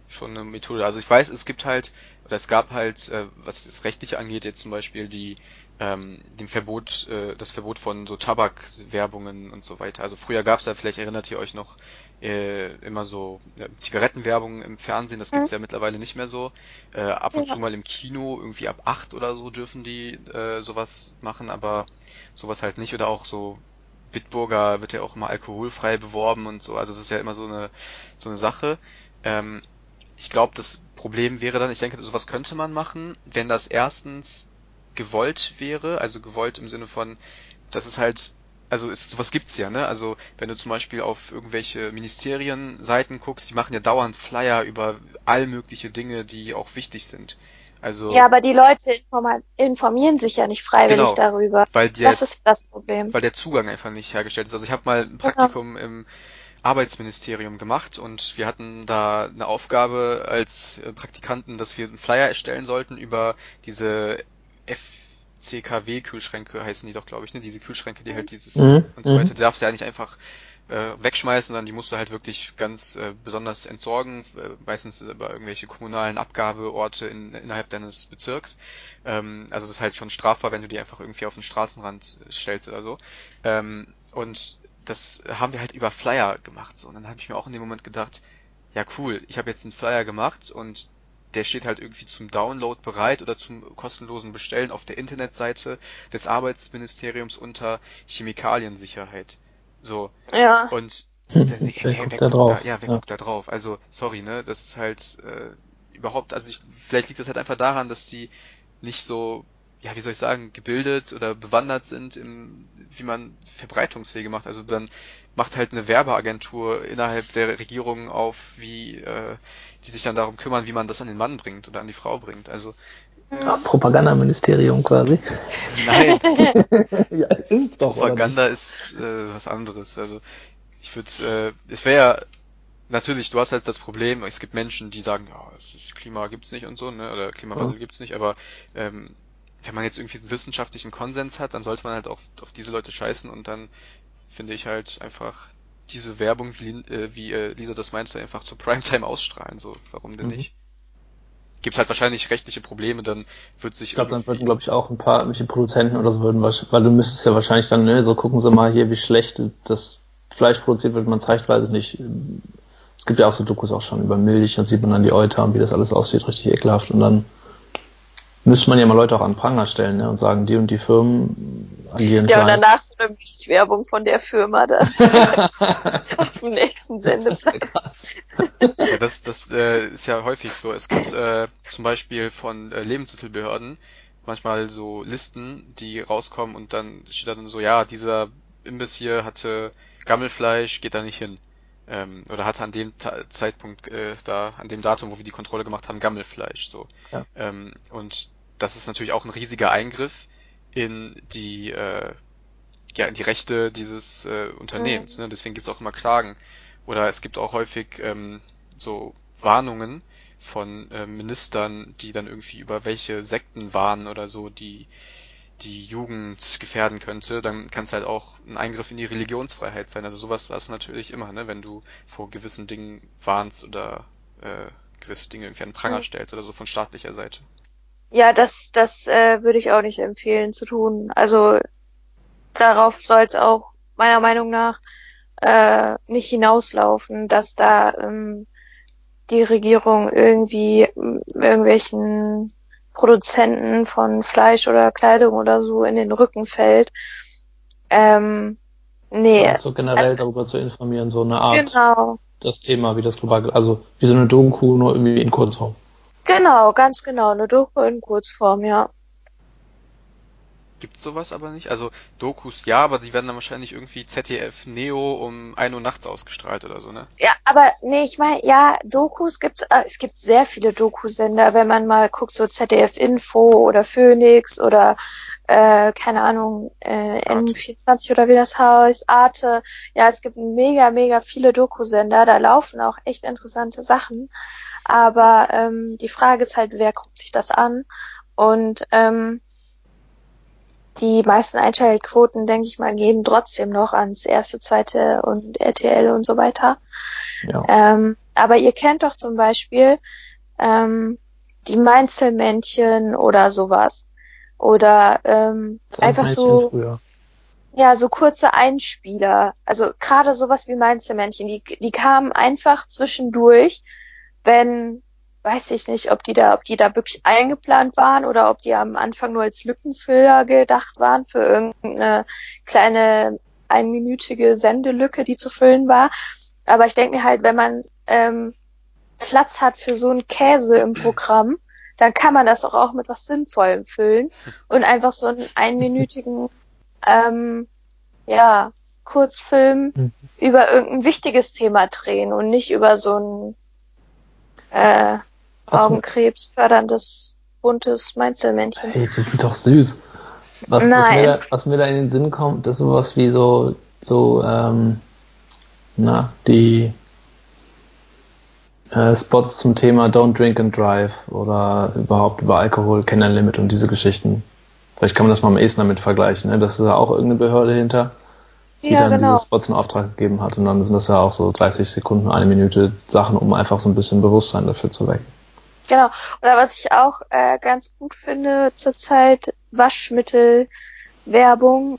schon eine Methode. Also ich weiß, es gibt halt, oder es gab halt, äh, was das Rechtliche angeht, jetzt zum Beispiel die ähm, dem Verbot, äh, das Verbot von so Tabakwerbungen und so weiter. Also früher gab es ja, vielleicht erinnert ihr euch noch, äh, immer so äh, Zigarettenwerbung im Fernsehen, das gibt's mhm. ja mittlerweile nicht mehr so. Äh, ab und ja. zu mal im Kino, irgendwie ab acht oder so dürfen die äh, sowas machen, aber sowas halt nicht. Oder auch so Bitburger wird ja auch immer alkoholfrei beworben und so. Also es ist ja immer so eine so eine Sache. Ähm, ich glaube, das Problem wäre dann, ich denke, sowas könnte man machen, wenn das erstens gewollt wäre, also gewollt im Sinne von, dass es halt, also ist, sowas gibt's ja, ne? Also wenn du zum Beispiel auf irgendwelche Ministerienseiten guckst, die machen ja dauernd Flyer über all mögliche Dinge, die auch wichtig sind. Also ja, aber die Leute informieren sich ja nicht freiwillig genau, darüber. Weil der, das ist das Problem. Weil der Zugang einfach nicht hergestellt ist. Also ich habe mal ein Praktikum genau. im Arbeitsministerium gemacht und wir hatten da eine Aufgabe als Praktikanten, dass wir einen Flyer erstellen sollten über diese FCKW-Kühlschränke heißen die doch, glaube ich, ne? Diese Kühlschränke, die halt dieses mhm. und so weiter. Die darfst du ja nicht einfach äh, wegschmeißen, sondern die musst du halt wirklich ganz äh, besonders entsorgen, äh, meistens über irgendwelche kommunalen Abgabeorte in, innerhalb deines Bezirks. Ähm, also das ist halt schon strafbar, wenn du die einfach irgendwie auf den Straßenrand stellst oder so. Ähm, und das haben wir halt über Flyer gemacht. So. Und dann habe ich mir auch in dem Moment gedacht, ja cool, ich habe jetzt einen Flyer gemacht und der steht halt irgendwie zum Download bereit oder zum kostenlosen Bestellen auf der Internetseite des Arbeitsministeriums unter Chemikaliensicherheit. So. Ja. Und hm, wer, wer, wer, guckt da drauf? Da, ja, wer ja. guckt da drauf? Also, sorry, ne, das ist halt äh, überhaupt, also ich, vielleicht liegt das halt einfach daran, dass die nicht so ja, wie soll ich sagen, gebildet oder bewandert sind, im, wie man Verbreitungswege macht. Also dann macht halt eine Werbeagentur innerhalb der Regierung auf, wie äh, die sich dann darum kümmern, wie man das an den Mann bringt oder an die Frau bringt. Also ja, Propagandaministerium quasi. Nein. ja, ist doch. Propaganda ist äh, was anderes. Also ich würde, äh, es wäre ja natürlich, du hast halt das Problem, es gibt Menschen, die sagen, ja, es ist, Klima gibt's nicht und so, ne, oder Klimawandel ja. gibt's nicht, aber ähm, wenn man jetzt irgendwie einen wissenschaftlichen Konsens hat, dann sollte man halt auch auf diese Leute scheißen und dann finde ich halt einfach diese Werbung, wie, äh, wie äh, Lisa das meinte, einfach zur Primetime ausstrahlen. So, warum denn mhm. nicht? Gibt halt wahrscheinlich rechtliche Probleme, dann wird sich. Ich glaube, dann würden, glaube ich, auch ein paar irgendwelche Produzenten oder so würden, weil du müsstest ja wahrscheinlich dann, ne, so gucken sie mal hier, wie schlecht das Fleisch produziert wird, man zeitweise nicht. Es gibt ja auch so Dokus auch schon über Milch, dann sieht man dann die Euter und wie das alles aussieht, richtig ekelhaft und dann müsste man ja mal Leute auch an Pranger stellen ne, und sagen, die und die Firmen agieren Ja, und danach so eine Werbung von der Firma da auf dem nächsten Sendeplatz. ja, das das äh, ist ja häufig so. Es gibt äh, zum Beispiel von äh, Lebensmittelbehörden manchmal so Listen, die rauskommen und dann steht da dann so, ja, dieser Imbiss hier hatte Gammelfleisch, geht da nicht hin. Ähm, oder hatte an dem Ta Zeitpunkt äh, da, an dem Datum, wo wir die Kontrolle gemacht haben, Gammelfleisch. So. Ja. Ähm, und das ist natürlich auch ein riesiger Eingriff in die äh, ja in die Rechte dieses äh, Unternehmens. Mhm. Ne? Deswegen gibt es auch immer Klagen. Oder es gibt auch häufig ähm, so Warnungen von äh, Ministern, die dann irgendwie über welche Sekten warnen oder so, die die Jugend gefährden könnte, dann kann es halt auch ein Eingriff in die Religionsfreiheit sein. Also sowas war es natürlich immer, ne, wenn du vor gewissen Dingen warnst oder äh, gewisse Dinge irgendwie an Pranger mhm. stellst oder so von staatlicher Seite. Ja, das, das äh, würde ich auch nicht empfehlen zu tun. Also darauf soll es auch meiner Meinung nach äh, nicht hinauslaufen, dass da ähm, die Regierung irgendwie irgendwelchen Produzenten von Fleisch oder Kleidung oder so in den Rücken fällt. Ähm, nee. Ja, so generell also, darüber zu informieren, so eine Art. Genau. Das Thema, wie das global, also wie so eine Doku, nur irgendwie in Kurzform. Genau, ganz genau, eine Doku in Kurzform, ja. Gibt's sowas aber nicht? Also Dokus ja, aber die werden dann wahrscheinlich irgendwie ZDF Neo um 1 Uhr nachts ausgestrahlt oder so, ne? Ja, aber nee, ich meine, ja, Dokus gibt's, äh, es gibt sehr viele Dokusender, wenn man mal guckt, so ZDF Info oder Phoenix oder äh, keine Ahnung, äh, N24 oder wie das heißt, Arte. Ja, es gibt mega, mega viele Dokusender, da laufen auch echt interessante Sachen. Aber ähm, die Frage ist halt, wer guckt sich das an? Und ähm, die meisten Einschaltquoten, denke ich mal, gehen trotzdem noch ans erste, zweite und RTL und so weiter. Ja. Ähm, aber ihr kennt doch zum Beispiel ähm, die Mainzelmännchen oder sowas. Oder ähm, einfach so. Früher. Ja, so kurze Einspieler. Also gerade sowas wie Mainzelmännchen, die, die kamen einfach zwischendurch, wenn weiß ich nicht, ob die da, ob die da wirklich eingeplant waren oder ob die am Anfang nur als Lückenfüller gedacht waren für irgendeine kleine einminütige Sendelücke, die zu füllen war. Aber ich denke mir halt, wenn man ähm, Platz hat für so einen Käse im Programm, dann kann man das auch, auch mit was Sinnvollem füllen und einfach so einen einminütigen ähm, ja, Kurzfilm mhm. über irgendein wichtiges Thema drehen und nicht über so ein äh, Augenkrebs förderndes buntes Mainzelmännchen. Hey, die sind doch süß. Was. Was mir, da, was mir da in den Sinn kommt, ist sowas wie so, so, ähm, na, die äh, Spots zum Thema Don't Drink and Drive oder überhaupt über Alkohol, Kennenlernen und diese Geschichten. Vielleicht kann man das mal am ehesten damit vergleichen, ne? Das ist ja auch irgendeine Behörde hinter, die ja, dann genau. diese Spots in Auftrag gegeben hat und dann sind das ja auch so 30 Sekunden, eine Minute Sachen, um einfach so ein bisschen Bewusstsein dafür zu wecken. Genau. Oder was ich auch äh, ganz gut finde zurzeit, Waschmittelwerbung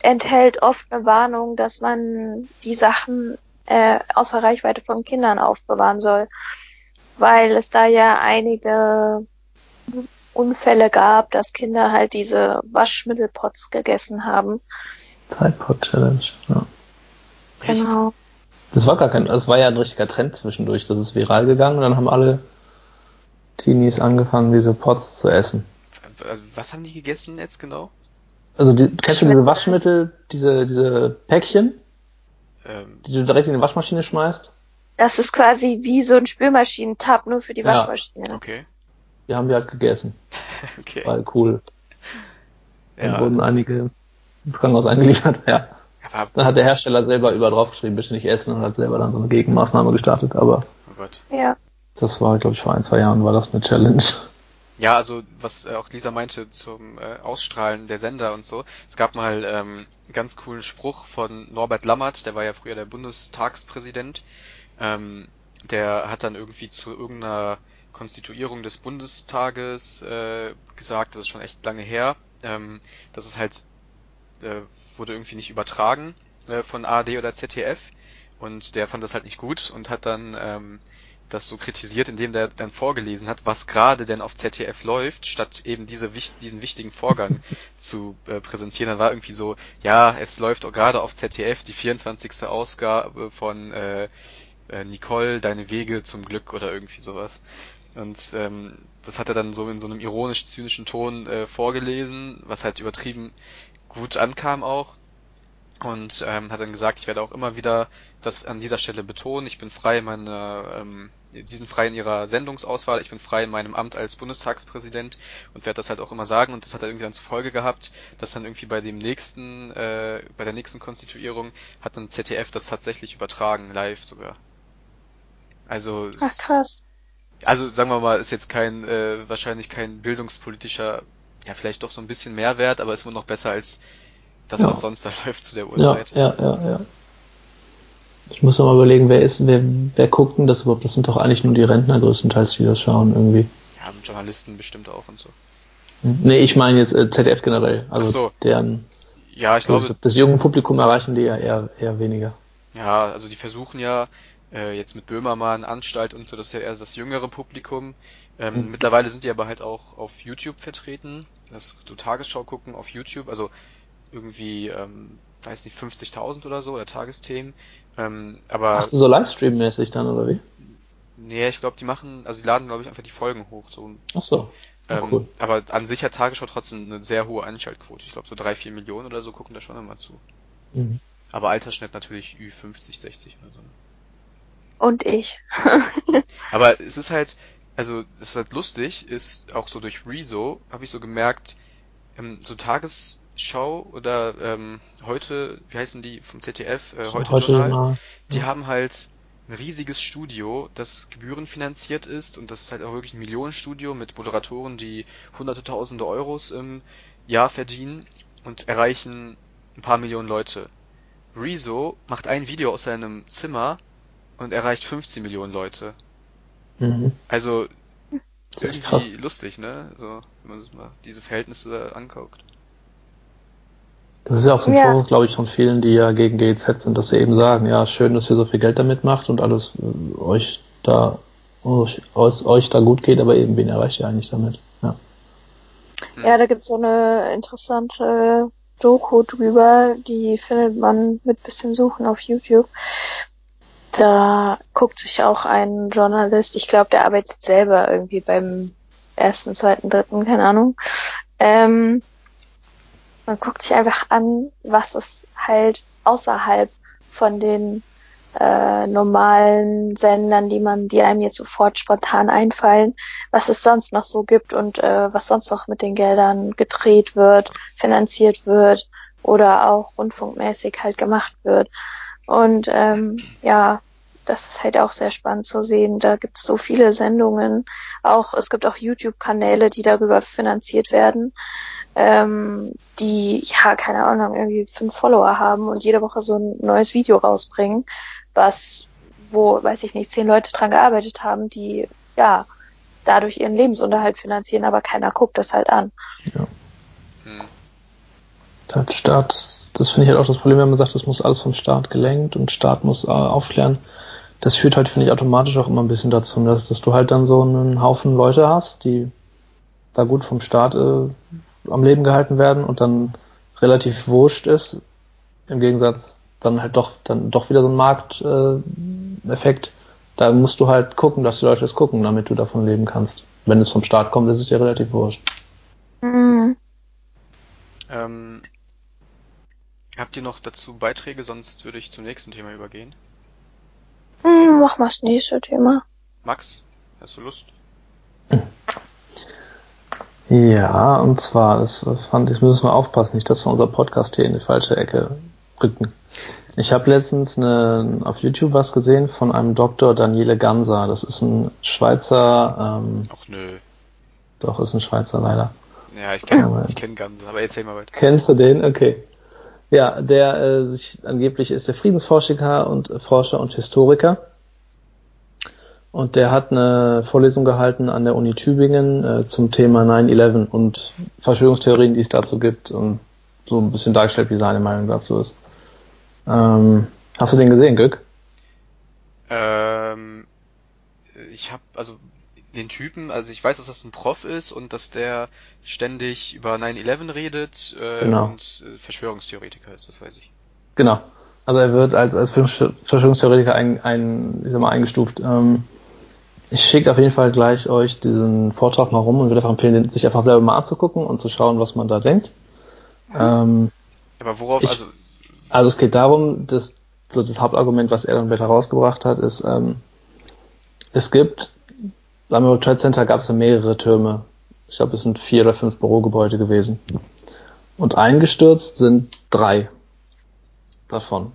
enthält oft eine Warnung, dass man die Sachen äh, außer Reichweite von Kindern aufbewahren soll. Weil es da ja einige Unfälle gab, dass Kinder halt diese Waschmittelpots gegessen haben. Tide Pot Challenge, ja. Genau. Das war gar kein, das war ja ein richtiger Trend zwischendurch. Das ist viral gegangen und dann haben alle Teenies angefangen, diese Pots zu essen. Was haben die gegessen jetzt genau? Also die, kennst du diese Waschmittel, diese, diese Päckchen, ähm, die du direkt in die Waschmaschine schmeißt? Das ist quasi wie so ein Spülmaschinentab, nur für die Waschmaschine. Ja. Okay. Die haben wir halt gegessen. okay. Weil cool. Ja. Dann wurden einige ins Krankenhaus eingeliefert, ja. ja dann hat der Hersteller selber über drauf geschrieben, bitte nicht essen und hat selber dann so eine Gegenmaßnahme gestartet, aber. Oh Gott. Ja. Das war, glaube ich, vor ein, zwei Jahren war das eine Challenge. Ja, also was äh, auch Lisa meinte zum äh, Ausstrahlen der Sender und so. Es gab mal ähm, einen ganz coolen Spruch von Norbert Lammert, der war ja früher der Bundestagspräsident. Ähm, der hat dann irgendwie zu irgendeiner Konstituierung des Bundestages äh, gesagt, das ist schon echt lange her, ähm, dass es halt äh, wurde irgendwie nicht übertragen äh, von ARD oder ZDF und der fand das halt nicht gut und hat dann ähm, das so kritisiert, indem der dann vorgelesen hat, was gerade denn auf ZDF läuft, statt eben diese, diesen wichtigen Vorgang zu äh, präsentieren. Dann war irgendwie so, ja, es läuft gerade auf ZDF die 24. Ausgabe von äh, äh, Nicole, Deine Wege zum Glück oder irgendwie sowas. Und ähm, das hat er dann so in so einem ironisch-zynischen Ton äh, vorgelesen, was halt übertrieben gut ankam auch und ähm, hat dann gesagt, ich werde auch immer wieder das an dieser Stelle betonen, ich bin frei in meiner, ähm, sie sind frei in ihrer Sendungsauswahl, ich bin frei in meinem Amt als Bundestagspräsident und werde das halt auch immer sagen und das hat er irgendwie dann zur Folge gehabt, dass dann irgendwie bei dem nächsten, äh, bei der nächsten Konstituierung hat dann ZDF das tatsächlich übertragen, live sogar. Also Ach krass. Also sagen wir mal, ist jetzt kein äh, wahrscheinlich kein bildungspolitischer, ja vielleicht doch so ein bisschen Mehrwert, aber ist wohl noch besser als das, ja. was sonst da läuft zu der Uhrzeit. Ja, ja, ja, ja. Ich muss noch mal überlegen, wer ist, wer, wer guckt denn das überhaupt? Das sind doch eigentlich nur die Rentner größtenteils, die das schauen irgendwie. Ja, Journalisten bestimmt auch und so. Nee, ich meine jetzt äh, ZDF generell. Also so. deren ja, ich glaube, das junge Publikum erreichen die ja eher, eher weniger. Ja, also die versuchen ja äh, jetzt mit Böhmermann, Anstalt und so, das ist ja eher das jüngere Publikum. Ähm, mhm. Mittlerweile sind die aber halt auch auf YouTube vertreten. Das du Tagesschau gucken auf YouTube, also irgendwie, ähm, weiß nicht, 50.000 oder so, oder Tagesthemen. Ähm, aber Ach, so Livestream-mäßig dann, oder wie? Nee, ich glaube, die machen, also die laden, glaube ich, einfach die Folgen hoch. So. Ach so. Ähm, cool. Aber an sich hat Tagesschau trotzdem eine sehr hohe Einschaltquote. Ich glaube, so drei, vier Millionen oder so gucken da schon immer zu. Mhm. Aber Altersschnitt natürlich Ü50, 60 oder so. Und ich. aber es ist halt, also, es ist halt lustig, ist auch so durch Rezo, habe ich so gemerkt, ähm, so Tagesschau oder ähm, heute, wie heißen die vom ZDF, äh, heute, Heute Journal, Journal. die Ja. haben halt ein riesiges Studio, das gebührenfinanziert ist und das ist halt auch wirklich ein Millionenstudio mit Moderatoren, die hunderte tausende Euros im Jahr verdienen und erreichen ein paar Millionen Leute. Rezo macht ein Video aus seinem Zimmer und erreicht 15 Millionen Leute. Mhm. Also irgendwie lustig, ne? So, wenn man sich mal diese Verhältnisse anguckt. Das ist ja auch so ein Ja. Vorwurf, glaube ich, von vielen, die ja gegen GEZ sind, dass sie eben sagen, ja, schön, dass ihr so viel Geld damit macht und alles äh, euch da euch, euch, euch da gut geht, aber eben wen erreicht ihr eigentlich damit? Ja. Ja, da gibt's so eine interessante Doku drüber, die findet man mit bisschen Suchen auf YouTube. Da guckt sich auch ein Journalist, ich glaube, der arbeitet selber irgendwie beim ersten, zweiten, dritten, keine Ahnung. Ähm, man guckt sich einfach an, was es halt außerhalb von den äh, normalen Sendern, die man, die einem jetzt sofort spontan einfallen, was es sonst noch so gibt und äh, was sonst noch mit den Geldern gedreht wird, finanziert wird oder auch rundfunkmäßig halt gemacht wird. Und ähm, ja, das ist halt auch sehr spannend zu sehen. Da gibt es so viele Sendungen. Auch es gibt auch YouTube-Kanäle, die darüber finanziert werden, ähm, die ja keine Ahnung irgendwie fünf Follower haben und jede Woche so ein neues Video rausbringen, was wo weiß ich nicht zehn Leute dran gearbeitet haben, die ja dadurch ihren Lebensunterhalt finanzieren, aber keiner guckt das halt an. Hm. Der Staat, das finde ich halt auch das Problem, wenn man sagt, das muss alles vom Staat gelenkt und Staat muss äh, aufklären. Das führt halt, finde ich, automatisch auch immer ein bisschen dazu, dass, dass du halt dann so einen Haufen Leute hast, die da gut vom Staat äh, am Leben gehalten werden und dann relativ wurscht ist. Im Gegensatz dann halt doch dann doch wieder so ein Markteffekt. Äh, Effekt. da musst du halt gucken, dass die Leute das gucken, damit du davon leben kannst. Wenn es vom Staat kommt, ist es ja relativ wurscht. Mhm. Ähm, habt ihr noch dazu Beiträge? Sonst würde ich zum nächsten Thema übergehen. Hm, mach mal das nächste Thema. Max, hast du Lust? Ja, und zwar, das fand ich, müssen wir aufpassen, nicht, dass wir unser Podcast hier in die falsche Ecke rücken. Ich habe letztens eine, auf YouTube was gesehen von einem Dr. Daniele Ganser. Das ist ein Schweizer, ähm, Ach nö. doch ist ein Schweizer leider. Ja, ich kenne ich kenn Ganze, aber erzähl mal weiter. Kennst du den? Okay. Ja, der äh, sich angeblich ist der Friedensforscher und äh, Forscher und Historiker. Und der hat eine Vorlesung gehalten an der Uni Tübingen äh, zum Thema 9-11 und Verschwörungstheorien, die es dazu gibt und so ein bisschen dargestellt, wie seine Meinung dazu ist. Ähm, hast du den gesehen, Glück? Ähm, ich habe also den Typen, also ich weiß, dass das ein Prof ist und dass der ständig über 9-11 redet äh, Genau. und äh, Verschwörungstheoretiker ist, das weiß ich. Genau. Also er wird als, als Verschwörungstheoretiker ein, ein, ich sag mal, eingestuft. Ähm, ich schicke auf jeden Fall gleich euch diesen Vortrag mal rum und würde einfach empfehlen, sich einfach selber mal anzugucken und zu schauen, was man da denkt. Ähm, Aber worauf, Ich- also also es geht darum, dass so das Hauptargument, was er dann später rausgebracht hat, ist, ähm, es gibt, beim World Trade Center gab es ja mehrere Türme. Ich glaube, es sind vier oder fünf Bürogebäude gewesen. Und eingestürzt sind drei davon.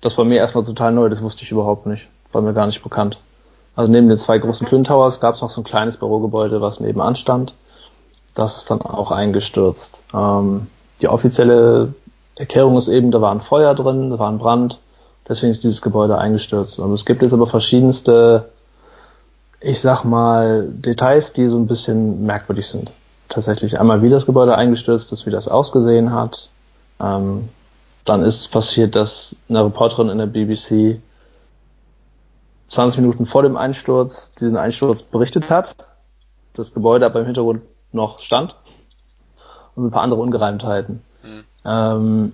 Das war mir erstmal total neu, das wusste ich überhaupt nicht. War mir gar nicht bekannt. Also neben den zwei großen Twin Towers gab es noch so ein kleines Bürogebäude, was nebenan stand. Das ist dann auch eingestürzt. Ähm, die offizielle Erklärung ist eben, da war ein Feuer drin, da war ein Brand, deswegen ist dieses Gebäude eingestürzt. Und es gibt jetzt aber verschiedenste, ich sag mal, Details, die so ein bisschen merkwürdig sind. Tatsächlich einmal, wie das Gebäude eingestürzt ist, wie das ausgesehen hat. Ähm, dann ist es passiert, dass eine Reporterin in der BBC 20 Minuten vor dem Einsturz diesen Einsturz berichtet hat, das Gebäude aber im Hintergrund noch stand und ein paar andere Ungereimtheiten. Hm. Ähm,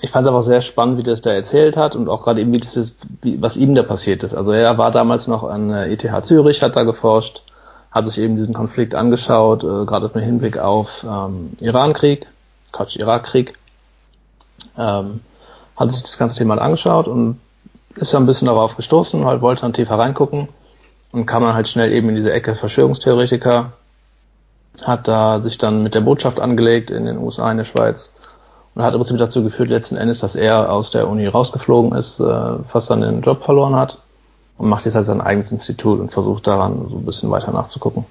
ich fand es einfach sehr spannend, wie das da erzählt hat und auch gerade eben, wie das ist, wie, was ihm da passiert ist. Also er war damals noch an der ETH Zürich, hat da geforscht, hat sich eben diesen Konflikt angeschaut, äh, gerade mit Hinblick auf ähm, Irankrieg, Quatsch, Irakkrieg. Ähm, hat sich das ganze Thema angeschaut und ist ja ein bisschen darauf gestoßen, halt wollte dann tiefer reingucken und kam dann halt schnell eben in diese Ecke Verschwörungstheoretiker. hat da sich dann mit der Botschaft angelegt in den USA, in der Schweiz und hat im Prinzip dazu geführt, letzten Endes, dass er aus der Uni rausgeflogen ist, äh, fast dann den Job verloren hat und macht jetzt halt sein eigenes Institut und versucht daran so ein bisschen weiter nachzugucken.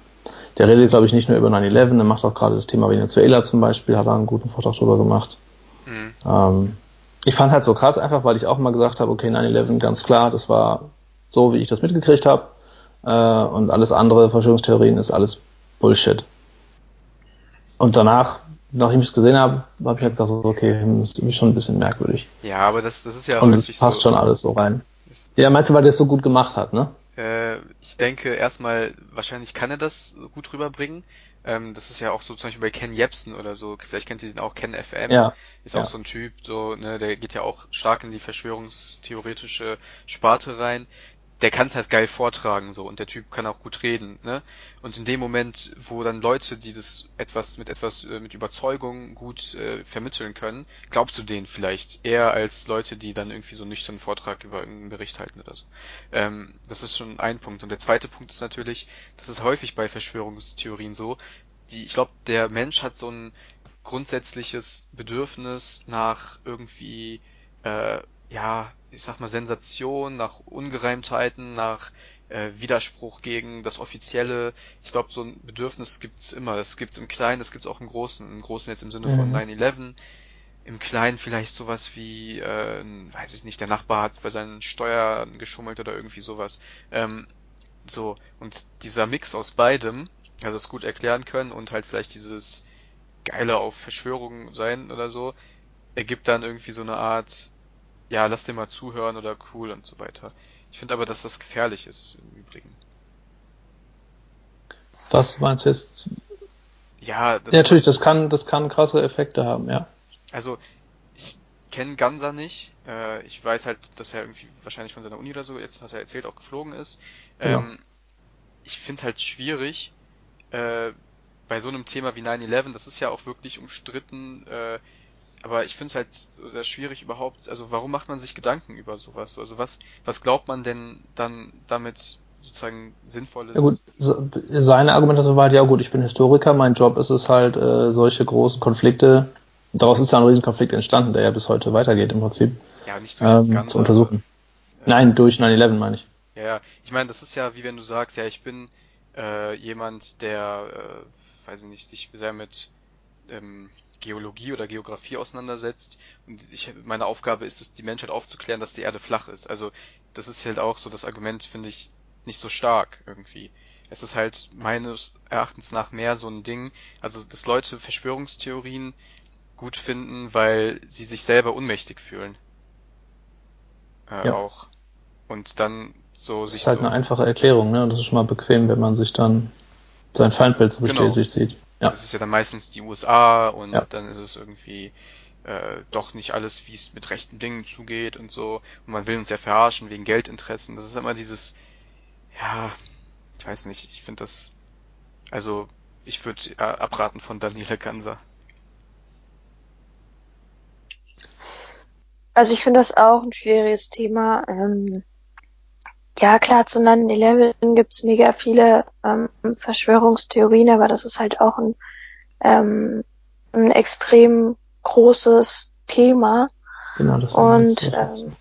Der redet, glaube ich, nicht nur über 9-11, der macht auch gerade das Thema Venezuela zum Beispiel, hat da einen guten Vortrag drüber gemacht. Mhm. Ähm, ich fand halt so krass einfach, weil ich auch mal gesagt habe, okay, 9-11, ganz klar, das war so, wie ich das mitgekriegt habe. Äh, und alles andere, Verschwörungstheorien, ist alles Bullshit. Und danach, nachdem ich es gesehen habe, habe ich halt gesagt, okay, das ist irgendwie schon ein bisschen merkwürdig. Ja, aber das, das ist ja Und es passt so, schon alles so rein. Ja, meinst du, weil der es so gut gemacht hat, ne? Äh, ich denke erstmal, wahrscheinlich kann er das gut rüberbringen. Ähm, das ist ja auch so zum Beispiel bei Ken Jebsen oder so, vielleicht kennt ihr den auch, Ken FM. Ja. Ist ja. auch so ein Typ, so, ne, der geht ja auch stark in die verschwörungstheoretische Sparte rein der kann es halt geil vortragen so und der Typ kann auch gut reden, ne? Und in dem Moment, wo dann Leute, die das etwas mit etwas äh, mit Überzeugung gut äh, vermitteln können, glaubst du denen vielleicht eher als Leute, die dann irgendwie so einen nüchternen Vortrag über irgendeinen Bericht halten oder so. Ähm, das ist schon ein Punkt. Und der zweite Punkt ist natürlich, das ist häufig bei Verschwörungstheorien so, die, ich glaube, der Mensch hat so ein grundsätzliches Bedürfnis nach irgendwie äh, ja, ich sag mal, Sensation, nach Ungereimtheiten, nach äh, Widerspruch gegen das Offizielle. Ich glaube, so ein Bedürfnis gibt's immer. Das gibt's im Kleinen, das gibt's auch im Großen. Im Großen jetzt im Sinne von mhm. 9-11. Im Kleinen vielleicht sowas wie, äh, weiß ich nicht, der Nachbar hat bei seinen Steuern geschummelt oder irgendwie sowas. Ähm, so, und dieser Mix aus beidem, also es gut erklären können und halt vielleicht dieses Geile auf Verschwörungen sein oder so, ergibt dann irgendwie so eine Art ja, lass dir mal zuhören oder cool und so weiter. Ich finde aber, dass das gefährlich ist im Übrigen. Was meinst du jetzt? Ja, das ja, natürlich, das kann, das kann krasse Effekte haben, ja. Also, ich kenne Gansa nicht. Äh, ich weiß halt, dass er irgendwie wahrscheinlich von seiner Uni oder so, jetzt du ja erzählt, auch geflogen ist. Ähm, ja. Ich finde es halt schwierig, äh, bei so einem Thema wie 9-11, das ist ja auch wirklich umstritten, äh, aber ich finde es halt schwierig überhaupt, also warum macht man sich Gedanken über sowas? Also was, was glaubt man denn dann damit sozusagen sinnvolles? Ja gut, seine Argumentation war halt, ja gut, ich bin Historiker, mein Job ist es halt, äh, solche großen Konflikte, daraus ist ja ein Riesenkonflikt entstanden, der ja bis heute weitergeht im Prinzip, ja, nicht durch ähm, ganze, zu untersuchen. Äh, Nein, durch 9-11 meine ich. Ja, ja, ich meine, das ist ja wie wenn du sagst, ja, ich bin äh, jemand, der, äh, weiß ich nicht, sich sehr mit ähm, Geologie oder Geografie auseinandersetzt. Und ich, meine Aufgabe ist es, die Menschheit aufzuklären, dass die Erde flach ist. Also das ist halt auch so das Argument, finde ich, nicht so stark irgendwie. Es ist halt meines Erachtens nach mehr so ein Ding, also dass Leute Verschwörungstheorien gut finden, weil sie sich selber unmächtig fühlen. Äh, ja. Auch. Und dann so sich. Das ist halt so eine einfache Erklärung, ne? Und das ist schon mal bequem, wenn man sich dann sein Feindbild so bestätigt genau. sieht. Ja. Das ist ja dann meistens die USA und ja. dann ist es irgendwie äh, doch nicht alles, wie es mit rechten Dingen zugeht und so. Und man will uns ja verarschen wegen Geldinteressen. Das ist immer dieses, ja, ich weiß nicht, ich finde das, also ich würde äh, abraten von Daniele Ganser. Also ich finde das auch ein schwieriges Thema. Ähm, ja, klar, zu 9-11 gibt's mega viele ähm, Verschwörungstheorien, aber das ist halt auch ein, ähm, ein extrem großes Thema. Genau, das Und ähm,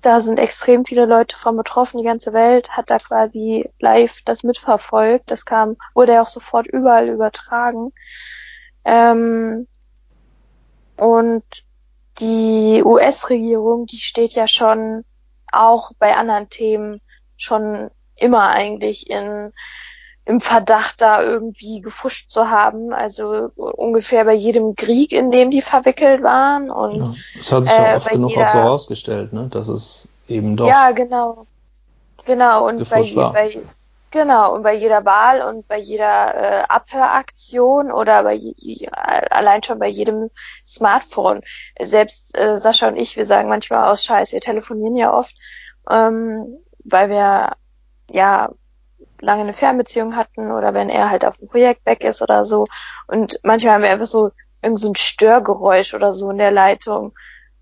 da sind extrem viele Leute von betroffen. Die ganze Welt hat da quasi live das mitverfolgt. Das kam, wurde ja auch sofort überall übertragen. Ähm, und die US-Regierung, die steht ja schon auch bei anderen Themen schon immer eigentlich in im Verdacht, da irgendwie gefuscht zu haben. Also ungefähr bei jedem Krieg, in dem die verwickelt waren. Und ja, das hat sich ja äh, oft genug jeder, auch so herausgestellt, ne? dass es eben doch. Ja, genau. Genau, und bei, bei, genau, und bei jeder Wahl und bei jeder äh, Abhöraktion oder bei allein schon bei jedem Smartphone. Selbst äh, Sascha und ich, wir sagen manchmal aus Scheiß, wir telefonieren ja oft ähm, weil wir ja lange eine Fernbeziehung hatten oder wenn er halt auf dem Projekt weg ist oder so. Und manchmal haben wir einfach so irgend so ein Störgeräusch oder so in der Leitung.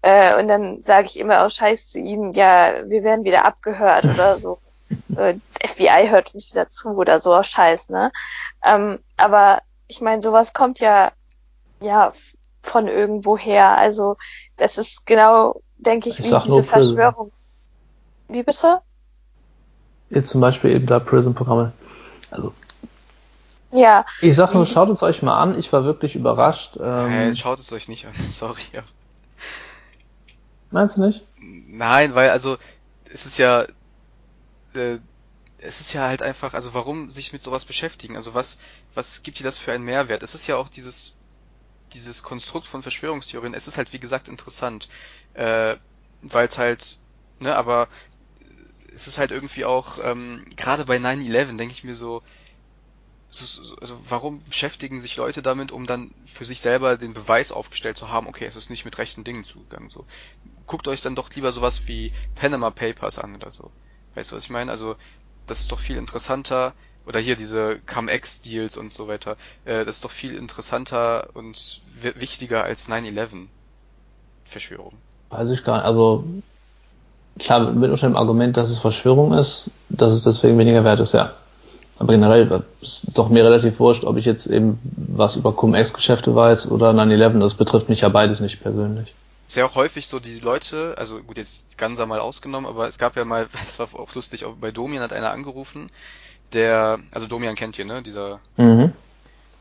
Äh, und dann sage ich immer aus Scheiß zu ihm, ja, wir werden wieder abgehört oder so. Äh, das FBI hört uns wieder zu oder so Scheiß, ne? Ähm, aber ich meine, sowas kommt ja, ja, von irgendwo her. Also, das ist genau, denke ich, Ich wie diese. Verschwörungs... Wie bitte? Jetzt zum Beispiel eben da Prison-Programme. Also, Ja, ich sag nur, schaut es euch mal an. Ich war wirklich überrascht. Ähm, Hey, schaut es euch nicht an, sorry. Ja. meinst du nicht? Nein, weil also es ist ja äh, es ist ja halt einfach, also warum sich mit sowas beschäftigen? Also was was gibt dir das für einen Mehrwert? Es ist ja auch dieses dieses Konstrukt von Verschwörungstheorien. Es ist halt wie gesagt interessant, äh, weil es halt ne, aber es ist halt irgendwie auch ähm, gerade bei 9/11 denke ich mir so so- so- also warum beschäftigen sich Leute damit, um dann für sich selber den Beweis aufgestellt zu haben, okay, es ist nicht mit rechten Dingen zugegangen, so. Guckt euch dann doch lieber sowas wie Panama Papers an oder so. Weißt du, was ich meine? Also, das ist doch viel interessanter, oder hier diese Cum-Ex-Deals und so weiter, äh, das ist doch viel interessanter und wi- wichtiger als 9-11 Verschwörung. Weiß ich gar nicht. Also, klar, mit unter dem Argument, dass es Verschwörung ist, dass es deswegen weniger wert ist, ja. Aber generell ist doch mir relativ wurscht, ob ich jetzt eben was über Cum-Ex-Geschäfte weiß oder 9-11. Das betrifft mich ja beides nicht persönlich. Ist ja auch häufig so, die Leute, also gut, jetzt Ganser mal ausgenommen, aber es gab ja mal, das war auch lustig, auch bei Domian hat einer angerufen, der, also Domian kennt ihr, ne, dieser Mhm.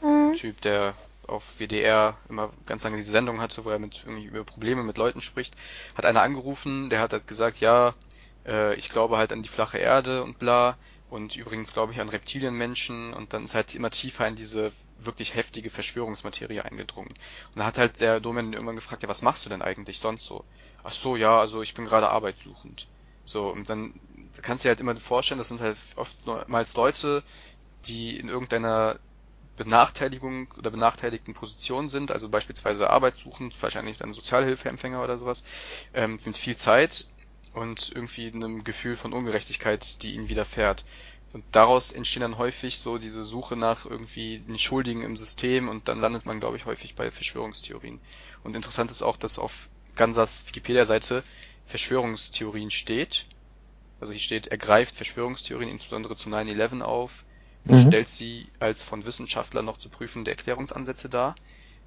Mhm. Typ, der auf WDR immer ganz lange diese Sendung hatte, wo er mit irgendwie über Probleme mit Leuten spricht, hat einer angerufen, der hat halt gesagt, ja, äh, ich glaube halt an die flache Erde und bla und übrigens glaube ich an Reptilienmenschen und dann ist halt immer tiefer in diese wirklich heftige Verschwörungsmaterie eingedrungen. Und dann hat halt der Domian irgendwann gefragt, ja, was machst du denn eigentlich sonst so? Ach so, ja, also ich bin gerade arbeitssuchend. So, und dann kannst du dir halt immer vorstellen, das sind halt oftmals Leute, die in irgendeiner Benachteiligung oder benachteiligten Position sind, also beispielsweise arbeitssuchend, wahrscheinlich dann Sozialhilfeempfänger oder sowas, ähm, mit viel Zeit und irgendwie einem Gefühl von Ungerechtigkeit, die ihnen widerfährt. Und daraus entstehen dann häufig so diese Suche nach irgendwie den Schuldigen im System und dann landet man, glaube ich, häufig bei Verschwörungstheorien. Und interessant ist auch, dass auf Gansas Wikipedia-Seite Verschwörungstheorien steht. Also hier steht, er greift Verschwörungstheorien insbesondere zu 9-11 auf und Mhm. stellt sie als von Wissenschaftlern noch zu prüfende Erklärungsansätze dar.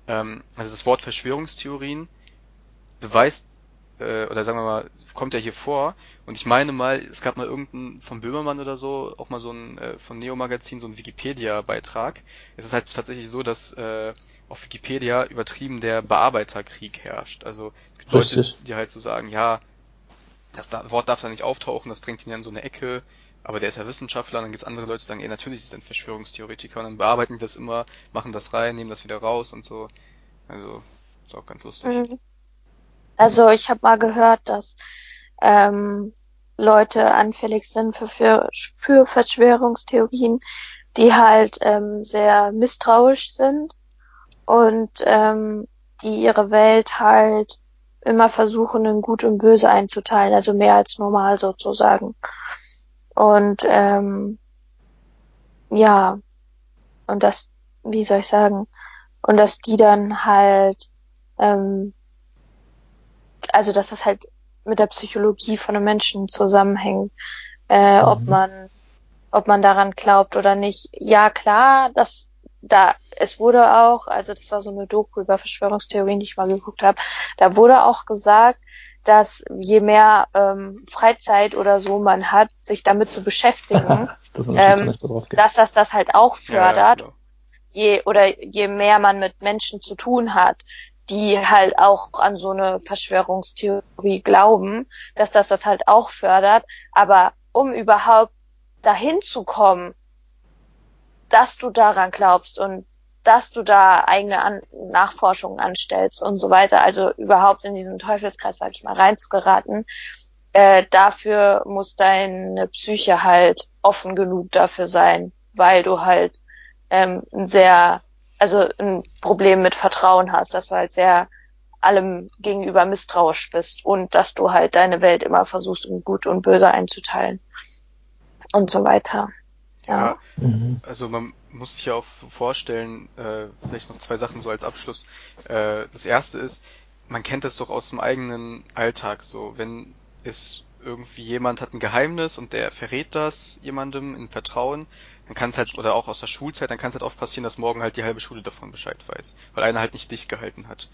Ähm, also das Wort Verschwörungstheorien beweist, äh, oder sagen wir mal, kommt ja hier vor. Und ich meine mal, es gab mal irgendeinen von Böhmermann oder so, auch mal so ein äh, von Neo Magazin, so ein Wikipedia-Beitrag. Es ist halt tatsächlich so, dass äh, auf Wikipedia übertrieben der Bearbeiterkrieg herrscht. Also es gibt Leute, Richtig. die halt so sagen, ja, das da Wort darf da nicht auftauchen, das drängt ihn ja in so eine Ecke, aber der ist ja Wissenschaftler, und dann gibt's andere Leute, die sagen, ey, natürlich ist er ein Verschwörungstheoretiker, und dann bearbeiten die das immer, machen das rein, nehmen das wieder raus und so. Also, ist auch ganz lustig. Mhm. Also ich habe mal gehört, dass ähm, Leute anfällig sind für, für, für Verschwörungstheorien, die halt ähm, sehr misstrauisch sind und ähm, die ihre Welt halt immer versuchen, in Gut und Böse einzuteilen, also mehr als normal sozusagen. Und ähm, ja, und das, wie soll ich sagen, und dass die dann halt ähm, also dass das halt mit der Psychologie von einem Menschen zusammenhängt, äh, ob Mhm. man, ob man daran glaubt oder nicht. Ja, klar, das da, es wurde auch, also das war so eine Doku über Verschwörungstheorien, die ich mal geguckt habe, da wurde auch gesagt, dass je mehr ähm, Freizeit oder so man hat, sich damit zu beschäftigen, dass natürlich Ähm, so dass das das halt auch Ja, ja, fördert genau. je oder je mehr man mit Menschen zu tun hat, die halt auch an so eine Verschwörungstheorie glauben, dass das das halt auch fördert. Aber um überhaupt dahin zu kommen, dass du daran glaubst und dass du da eigene an Nachforschungen anstellst und so weiter, also überhaupt in diesen Teufelskreis, sag ich mal, reinzugeraten, äh, dafür muss deine Psyche halt offen genug dafür sein, weil du halt ähm, ein sehr, also ein Problem mit Vertrauen hast, dass du halt sehr allem gegenüber misstrauisch bist und dass du halt deine Welt immer versuchst, in Gut und Böse einzuteilen und so weiter. Ja, Mhm. also man muss sich ja auch vorstellen, äh, vielleicht noch zwei Sachen so als Abschluss. Äh, das erste ist, man kennt das doch aus dem eigenen Alltag so, wenn es irgendwie jemand hat ein Geheimnis und der verrät das jemandem in Vertrauen, dann kann es halt, oder auch aus der Schulzeit, dann kann es halt oft passieren, dass morgen halt die halbe Schule davon Bescheid weiß, weil einer halt nicht dicht gehalten hat.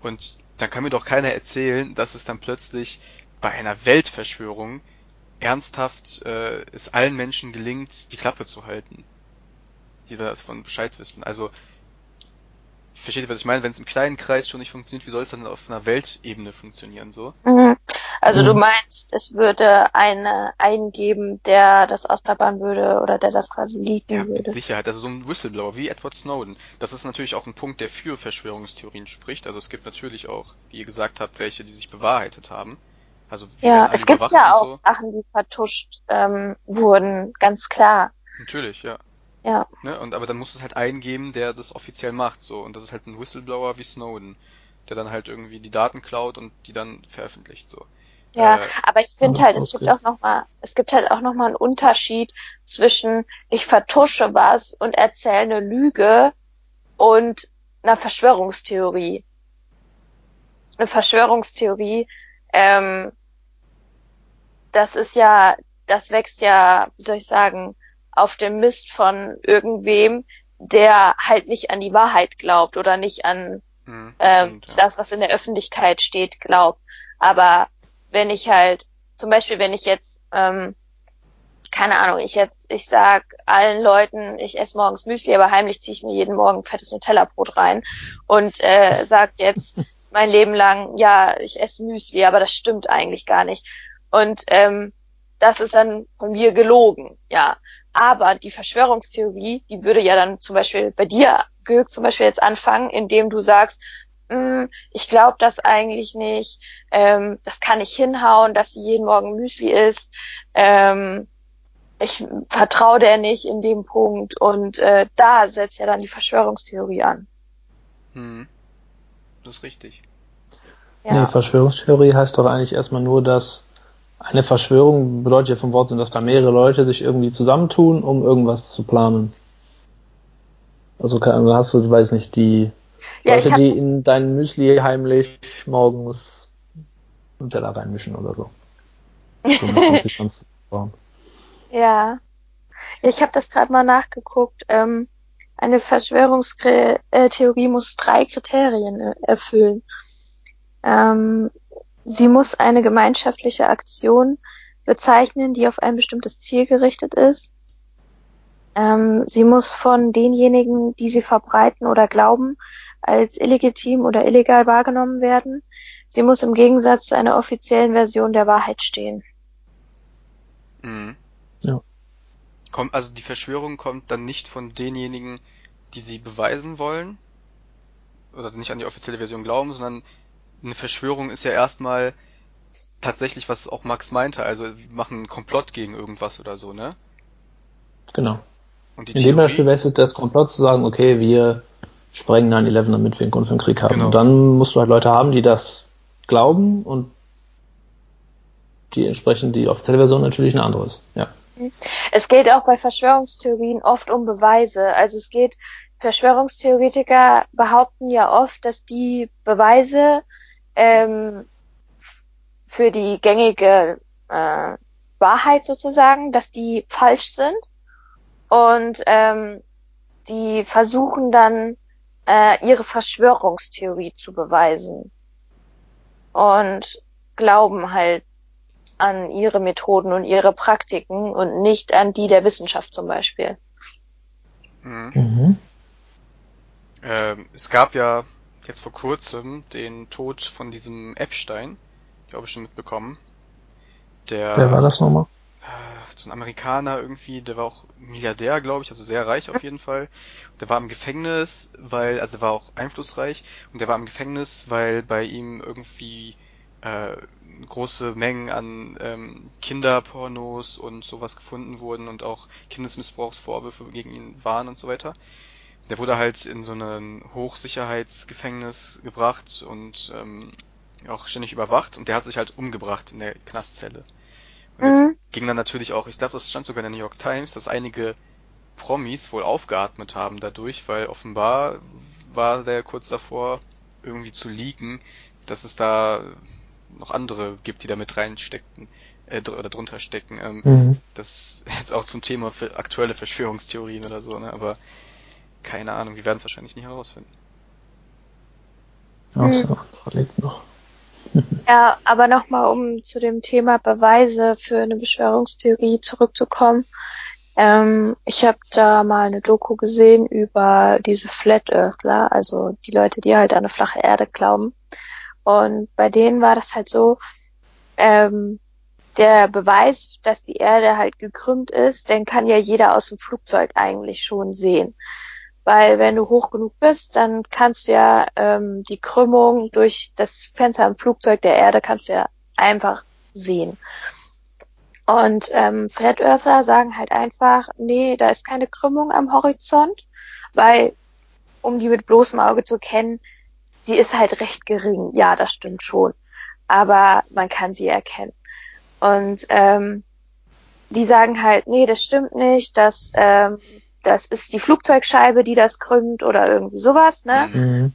Und dann kann mir doch keiner erzählen, dass es dann plötzlich bei einer Weltverschwörung ernsthaft äh, es allen Menschen gelingt, die Klappe zu halten, die das von Bescheid wissen. Also versteht ihr, was ich meine? Wenn es im kleinen Kreis schon nicht funktioniert, wie soll es dann auf einer Weltebene funktionieren so? Mhm. Also Mhm. du meinst, es würde eine eingeben, der das ausplappern würde oder der das quasi leaken Ja, mit würde. Sicherheit. Also so ein Whistleblower wie Edward Snowden. Das ist natürlich auch ein Punkt, der für Verschwörungstheorien spricht. Also es gibt natürlich auch, wie ihr gesagt habt, welche, die sich bewahrheitet haben. Also Ja, es gibt ja auch so. Sachen, die vertuscht ähm, wurden, ganz klar. Natürlich, ja. Ja. Ne? Und aber dann muss es halt einen geben, der das offiziell macht, so. Und das ist halt ein Whistleblower wie Snowden, der dann halt irgendwie die Daten klaut und die dann veröffentlicht, so. Ja, Äh, aber ich finde Ja, halt, es gibt auch noch mal, es gibt halt auch noch mal einen Unterschied zwischen ich vertusche was und erzähle eine Lüge und einer Verschwörungstheorie. Eine Verschwörungstheorie, ähm, das ist ja, das wächst ja, wie soll ich sagen, auf dem Mist von irgendwem, der halt nicht an die Wahrheit glaubt oder nicht an mh, ähm, stimmt, ja. das, was in der Öffentlichkeit steht, glaubt. Aber wenn ich halt, zum Beispiel, wenn ich jetzt, ähm, keine Ahnung, ich jetzt, ich sag allen Leuten, ich esse morgens Müsli, aber heimlich ziehe ich mir jeden Morgen fettes Nutella-Brot rein und äh, sag jetzt mein Leben lang, ja, ich esse Müsli, aber das stimmt eigentlich gar nicht. Und ähm, das ist dann von mir gelogen, ja. Aber die Verschwörungstheorie, die würde ja dann zum Beispiel bei dir, Gög, zum Beispiel jetzt anfangen, indem du sagst, "Mm, ich glaube das eigentlich nicht, ähm, das kann nicht hinhauen, dass sie jeden Morgen Müsli isst, ähm, ich vertraue der nicht in dem Punkt und äh, da setzt ja dann die Verschwörungstheorie an. Mhm. Das ist richtig. Ja, Nee, Verschwörungstheorie heißt doch eigentlich erstmal nur, dass eine Verschwörung bedeutet ja vom Wort sind, dass da mehrere Leute sich irgendwie zusammentun, um irgendwas zu planen. Also Ahnung, hast du, weiß nicht, die Leute, hab die in dein Müsli heimlich morgens Nutella reinmischen oder so. Sich sonst ja, ich habe das gerade mal nachgeguckt. Ähm, eine Verschwörungstheorie muss drei Kriterien äh, erfüllen. Ähm, sie muss eine gemeinschaftliche Aktion bezeichnen, die auf ein bestimmtes Ziel gerichtet ist. Ähm, sie muss von denjenigen, die sie verbreiten oder glauben, als illegitim oder illegal wahrgenommen werden. Sie muss im Gegensatz zu einer offiziellen Version der Wahrheit stehen. Mhm. Ja. Kommt, also die Verschwörung kommt dann nicht von denjenigen, die sie beweisen wollen, oder nicht an die offizielle Version glauben, sondern eine Verschwörung ist ja erstmal tatsächlich, was auch Max meinte, also wir machen einen Komplott gegen irgendwas oder so, ne? Genau. Und die In dem Beispiel Theorie, wäre es das Komplott zu sagen, okay, wir sprengen 9-11, damit wir einen Grund für den Krieg haben. Genau. Und dann musst du halt Leute haben, die das glauben und die entsprechend die offizielle Version natürlich eine andere ist. Ja. Es geht auch bei Verschwörungstheorien oft um Beweise. Also es geht, Verschwörungstheoretiker behaupten ja oft, dass die Beweise ähm, für die gängige äh, Wahrheit sozusagen, dass die falsch sind. Und ähm, die versuchen dann äh, ihre Verschwörungstheorie zu beweisen. Und glauben halt an ihre Methoden und ihre Praktiken und nicht an die der Wissenschaft zum Beispiel. mhm. Mhm. ähm, es gab ja jetzt vor kurzem den Tod von diesem Epstein, glaube ich schon mitbekommen. Der, Wer war das nochmal? So ein Amerikaner irgendwie, der war auch Milliardär, glaube ich, also sehr reich auf jeden Fall. Der war im Gefängnis, weil, also war auch einflussreich und der war im Gefängnis, weil bei ihm irgendwie äh, große Mengen an ähm, Kinderpornos und sowas gefunden wurden und auch Kindesmissbrauchsvorwürfe gegen ihn waren und so weiter. Der wurde halt in so ein Hochsicherheitsgefängnis gebracht und ähm, auch ständig überwacht und der hat sich halt umgebracht in der Knastzelle. Und jetzt Mhm. ging dann natürlich auch, ich glaube, das stand sogar in der New York Times, dass einige Promis wohl aufgeatmet haben dadurch, weil offenbar war der kurz davor, irgendwie zu leaken, dass es da noch andere gibt, die da mit reinsteckten äh, oder drunter stecken. Ähm, mhm. Das jetzt auch zum Thema für aktuelle Verschwörungstheorien oder so, ne? Aber keine Ahnung, wir werden es wahrscheinlich nie herausfinden. Ach so, hm. lebt noch. Ja, aber nochmal, um zu dem Thema Beweise für eine Verschwörungstheorie zurückzukommen. Ähm, ich habe da mal eine Doku gesehen über diese Flat Earthler, also die Leute, die halt an eine flache Erde glauben. Und bei denen war das halt so, ähm, der Beweis, dass die Erde halt gekrümmt ist, den kann ja jeder aus dem Flugzeug eigentlich schon sehen. Weil wenn du hoch genug bist, dann kannst du ja ähm, die Krümmung durch das Fenster im Flugzeug der Erde kannst du ja einfach sehen. Und ähm, Flat Earther sagen halt einfach, nee, da ist keine Krümmung am Horizont, weil, um die mit bloßem Auge zu kennen, sie ist halt recht gering. Ja, das stimmt schon. Aber man kann sie erkennen. Und ähm, die sagen halt, nee, das stimmt nicht, das, ähm, das ist die Flugzeugscheibe, die das krümmt oder irgendwie sowas, ne? Mhm.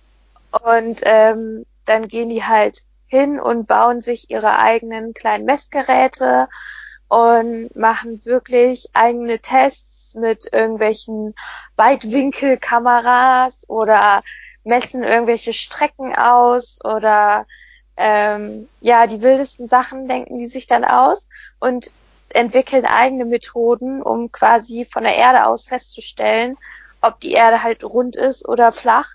Und ähm, dann gehen die halt hin und bauen sich ihre eigenen kleinen Messgeräte und machen wirklich eigene Tests mit irgendwelchen Weitwinkelkameras oder messen irgendwelche Strecken aus oder ähm, ja, die wildesten Sachen denken die sich dann aus und entwickeln eigene Methoden, um quasi von der Erde aus festzustellen, ob die Erde halt rund ist oder flach.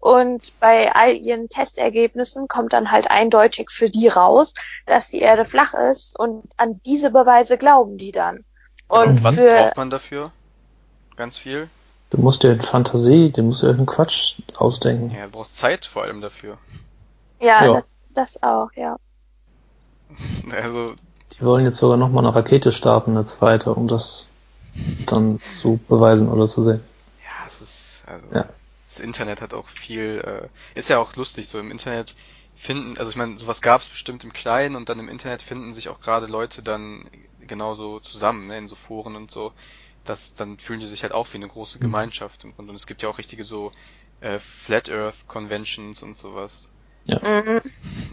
Und bei all ihren Testergebnissen kommt dann halt eindeutig für die raus, dass die Erde flach ist und an diese Beweise glauben die dann. Und, und was braucht man dafür? Ganz viel? Du musst dir Fantasie, du musst dir irgendeinen Quatsch ausdenken. Ja, du brauchst Zeit vor allem dafür. Ja, ja. Das, das auch, ja. Also. Die wollen jetzt sogar nochmal eine Rakete starten, eine zweite, um das dann zu beweisen oder zu sehen. Ja, es ist, also. Ja. Das Internet hat auch viel, äh, ist ja auch lustig, so im Internet finden, also ich meine, sowas gab es bestimmt im Kleinen und dann im Internet finden sich auch gerade Leute dann genauso zusammen, ne, in so Foren und so. Das, dann fühlen die sich halt auch wie eine große mhm. Gemeinschaft und, und es gibt ja auch richtige so äh, Flat Earth Conventions und sowas. Ja. Mhm.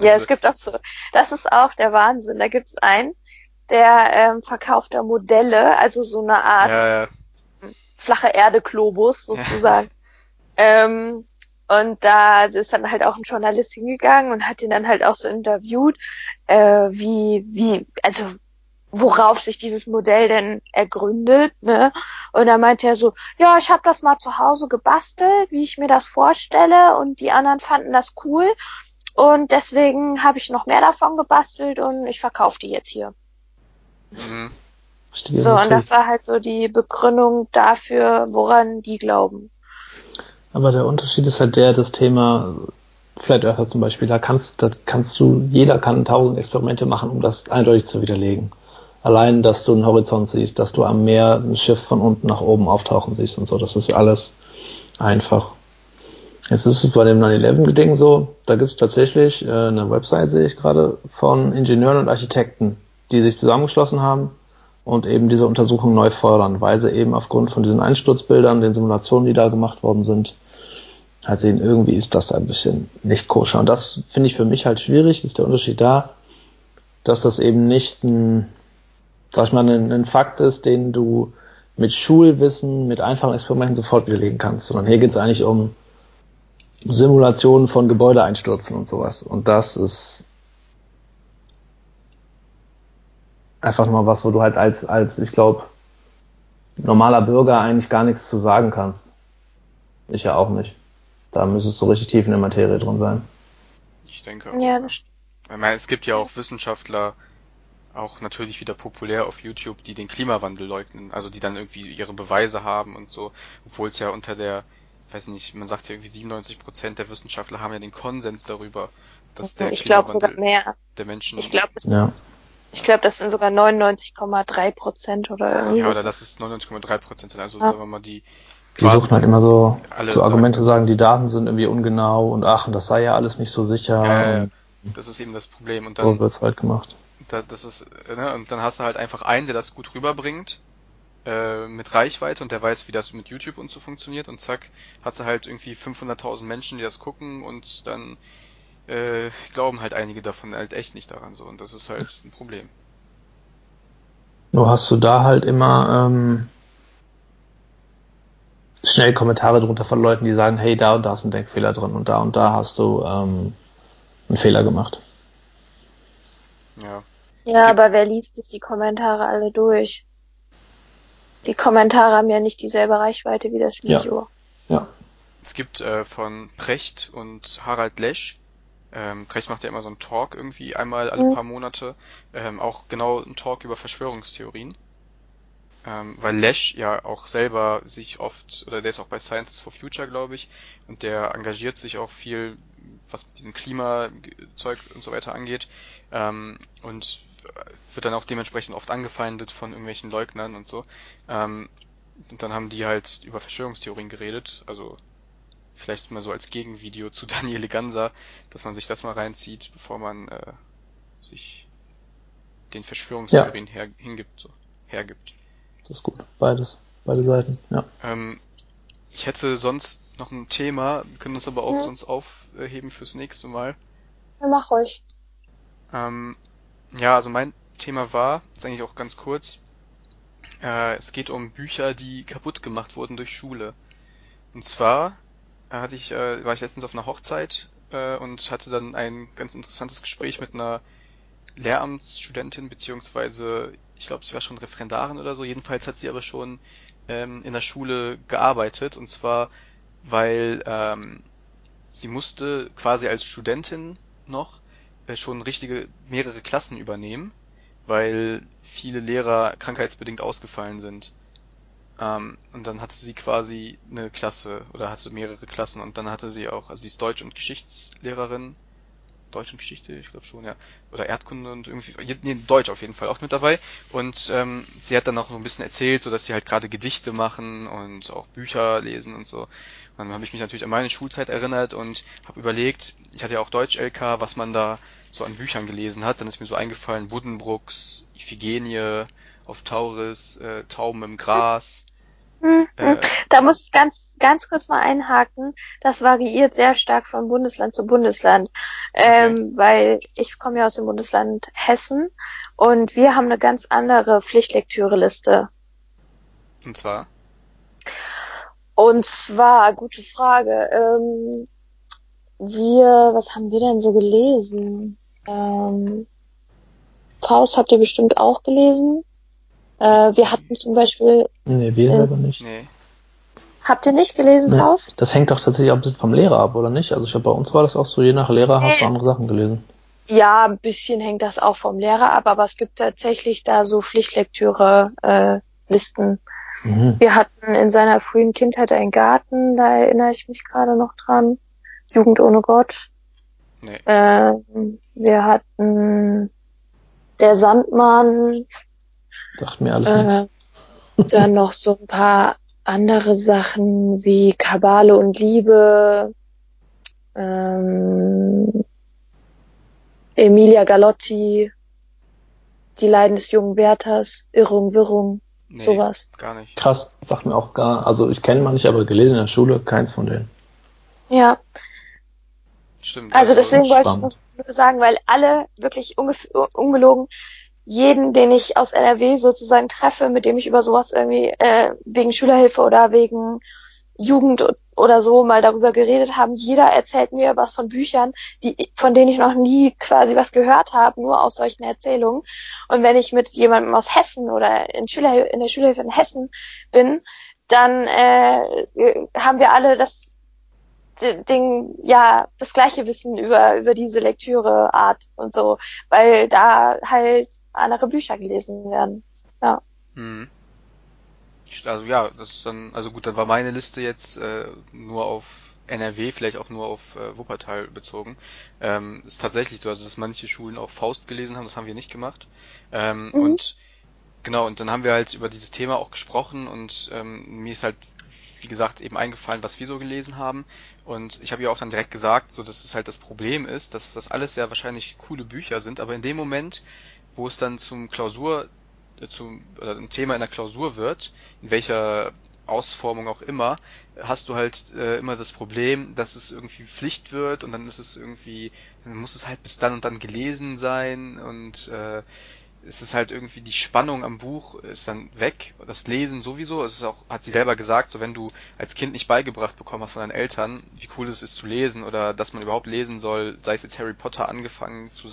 Ja, es gibt auch so, das ist auch der Wahnsinn. Da gibt's einen, der ähm, verkauft da Modelle, also so eine Art ja, ja. flache Erde-Globus sozusagen. ähm, und da ist dann halt auch ein Journalist hingegangen und hat ihn dann halt auch so interviewt, äh, wie, wie, also worauf sich dieses Modell denn ergründet, ne? Und da meinte er so, ja, ich habe das mal zu Hause gebastelt, wie ich mir das vorstelle und die anderen fanden das cool und deswegen habe ich noch mehr davon gebastelt und ich verkaufe die jetzt hier. Mhm. So, und das war halt so die Begründung dafür, woran die glauben. Aber der Unterschied ist halt der, das Thema Flat Earther zum Beispiel, da kannst, da kannst du, jeder kann tausend Experimente machen, um das eindeutig zu widerlegen. Allein, dass du einen Horizont siehst, dass du am Meer ein Schiff von unten nach oben auftauchen siehst und so, das ist alles einfach. Jetzt ist es bei dem 9-11-Ding so, da gibt es tatsächlich äh, eine Website, sehe ich gerade, von Ingenieuren und Architekten, die sich zusammengeschlossen haben und eben diese Untersuchung neu fördern, weil sie eben aufgrund von diesen Einsturzbildern, den Simulationen, die da gemacht worden sind, halt sehen, irgendwie ist das ein bisschen nicht koscher. Und das finde ich für mich halt schwierig, ist der Unterschied da, dass das eben nicht ein sag ich mal, ein, ein Fakt ist, den du mit Schulwissen, mit einfachen Experimenten sofort widerlegen kannst, sondern hier geht es eigentlich um Simulationen von Gebäudeeinstürzen und sowas. Und das ist einfach mal was, wo du halt als, als ich glaube, normaler Bürger eigentlich gar nichts zu sagen kannst. Ich ja auch nicht. Da müsstest du richtig tief in der Materie drin sein. Ich denke auch. Ja, das stimmt. Ich meine, es gibt ja auch Wissenschaftler, auch natürlich wieder populär auf YouTube, die den Klimawandel leugnen, also die dann irgendwie ihre Beweise haben und so, obwohl es ja unter der, weiß nicht, man sagt ja irgendwie 97 Prozent der Wissenschaftler haben ja den Konsens darüber, dass der ich Klimawandel mehr. der Menschen. Ich glaube, ja. ich glaube, das sind sogar 99,3 Prozent oder irgendwie. Ja, oder das ist 99,3 Prozent, also ah. sagen wir mal die. Die suchen halt immer so, so Argumente sagen, die Daten sind irgendwie ungenau und ach, das sei ja alles nicht so sicher. Ja, ja, das ist eben das Problem. Und dann so wird's halt gemacht. Da, das ist, ne, und dann hast du halt einfach einen, der das gut rüberbringt, äh, mit Reichweite und der weiß, wie das mit YouTube und so funktioniert und zack, hast du halt irgendwie 500.000 Menschen, die das gucken und dann äh, glauben halt einige davon halt echt nicht daran so und das ist halt ein Problem. Nur hast du da halt immer ähm, schnell Kommentare drunter von Leuten, die sagen, hey, da und da ist ein Denkfehler drin und da und da hast du ähm, einen Fehler gemacht. Ja. Ja, aber wer liest sich die Kommentare alle durch? Die Kommentare haben ja nicht dieselbe Reichweite wie das Video. Ja. ja. Es gibt äh, von Precht und Harald Lesch, ähm, Precht macht ja immer so einen Talk irgendwie einmal alle mhm. paar Monate, ähm, auch genau einen Talk über Verschwörungstheorien. Ähm, weil Lesch ja auch selber sich oft, oder der ist auch bei Science for Future, glaube ich, und der engagiert sich auch viel, was mit diesem Klimazeug und so weiter angeht, ähm, und wird dann auch dementsprechend oft angefeindet von irgendwelchen Leugnern und so. Ähm, und dann haben die halt über Verschwörungstheorien geredet, also vielleicht mal so als Gegenvideo zu Daniele Ganser, dass man sich das mal reinzieht, bevor man äh, sich den Verschwörungstheorien ja. her, hingibt, so, hergibt. Das ist gut. Beides. Beide Seiten, ja. Ähm, ich hätte sonst noch ein Thema, wir können uns aber auch ja. sonst aufheben fürs nächste Mal. Ja, mach ruhig. Ähm, ja, also mein Thema war, ist eigentlich auch ganz kurz, äh, es geht um Bücher, die kaputt gemacht wurden durch Schule. Und zwar äh, hatte ich, äh, war ich letztens auf einer Hochzeit äh, und hatte dann ein ganz interessantes Gespräch mit einer Lehramtsstudentin, beziehungsweise ich glaube, sie war schon Referendarin oder so. Jedenfalls hat sie aber schon ähm, in der Schule gearbeitet und zwar, weil ähm, sie musste quasi als Studentin noch schon richtige mehrere Klassen übernehmen, weil viele Lehrer krankheitsbedingt ausgefallen sind. Ähm, und dann hatte sie quasi eine Klasse oder hatte mehrere Klassen und dann hatte sie auch, also sie ist Deutsch- und Geschichtslehrerin Deutsch und Geschichte, ich glaube schon, ja. Oder Erdkunde und irgendwie, nee, Deutsch auf jeden Fall auch mit dabei. Und ähm, sie hat dann auch so ein bisschen erzählt, so dass sie halt gerade Gedichte machen und auch Bücher lesen und so. Dann habe ich mich natürlich an meine Schulzeit erinnert und habe überlegt, ich hatte ja auch Deutsch-LK, was man da so an Büchern gelesen hat. Dann ist mir so eingefallen, Buddenbrooks, Iphigenie, auf Tauris, äh, Tauben im Gras, hm, hm. Äh, da muss ich ganz, ganz kurz mal einhaken. Das variiert sehr stark von Bundesland zu Bundesland, okay. ähm, weil ich komme ja aus dem Bundesland Hessen und wir haben eine ganz andere Pflichtlektüreliste. Und zwar? Und zwar, gute Frage. Ähm, wir, was haben wir denn so gelesen? Ähm, Faust habt ihr bestimmt auch gelesen. Äh, wir hatten zum Beispiel. Nee, wir äh, selber nicht. Nee. Habt ihr nicht gelesen, nee, Faust? Das hängt doch tatsächlich auch ein bisschen vom Lehrer ab, oder nicht? Also ich glaube, bei uns war das auch so, je nach Lehrer nee. hast du andere Sachen gelesen. Ja, ein bisschen hängt das auch vom Lehrer ab, aber es gibt tatsächlich da so Pflichtlektüre-Listen. Äh, mhm. Wir hatten in seiner frühen Kindheit einen Garten, da erinnere ich mich gerade noch dran. Jugend ohne Gott. Nee. Äh, wir hatten Der Sandmann, Sagt mir alles äh, nicht. Dann noch so ein paar andere Sachen wie Kabale und Liebe, ähm, Emilia Galotti, Die Leiden des jungen Werthers, Irrung, Wirrung, nee, sowas. Gar nicht. Krass, sagt mir auch gar, also ich kenne manche, aber gelesen in der Schule, keins von denen. Ja. Stimmt. Also, also deswegen wollte ich nur sagen, weil alle wirklich ungelogen jeden, den ich aus NRW sozusagen treffe, mit dem ich über sowas irgendwie äh, wegen Schülerhilfe oder wegen Jugend oder so mal darüber geredet haben. Jeder erzählt mir was von Büchern, die, von denen ich noch nie quasi was gehört habe, nur aus solchen Erzählungen. Und wenn ich mit jemandem aus Hessen oder in, Schüler, in der Schulhilfe in Hessen bin, dann äh, haben wir alle das Ding, ja, das gleiche Wissen über, über diese Lektüreart und so, weil da halt andere Bücher gelesen werden. Ja. Hm. Also ja, das ist dann, also gut, dann war meine Liste jetzt äh, nur auf NRW, vielleicht auch nur auf äh, Wuppertal bezogen. Ähm, ist tatsächlich so, also dass manche Schulen auch Faust gelesen haben, das haben wir nicht gemacht. Ähm, mhm. Und genau, und dann haben wir halt über dieses Thema auch gesprochen und ähm, mir ist halt, wie gesagt, eben eingefallen, was wir so gelesen haben. Und ich habe ja auch dann direkt gesagt, so dass es halt das Problem ist, dass das alles sehr wahrscheinlich coole Bücher sind, aber in dem Moment, wo es dann zum Klausur, zum, oder ein Thema in der Klausur wird, in welcher Ausformung auch immer, hast du halt äh, immer das Problem, dass es irgendwie Pflicht wird und dann ist es irgendwie, dann muss es halt bis dann und dann gelesen sein und äh, es ist halt irgendwie die Spannung am Buch ist dann weg, das Lesen sowieso, es ist auch, hat sie selber gesagt, so wenn du als Kind nicht beigebracht bekommen hast von deinen Eltern, wie cool es ist zu lesen oder dass man überhaupt lesen soll, sei es jetzt Harry Potter angefangen zu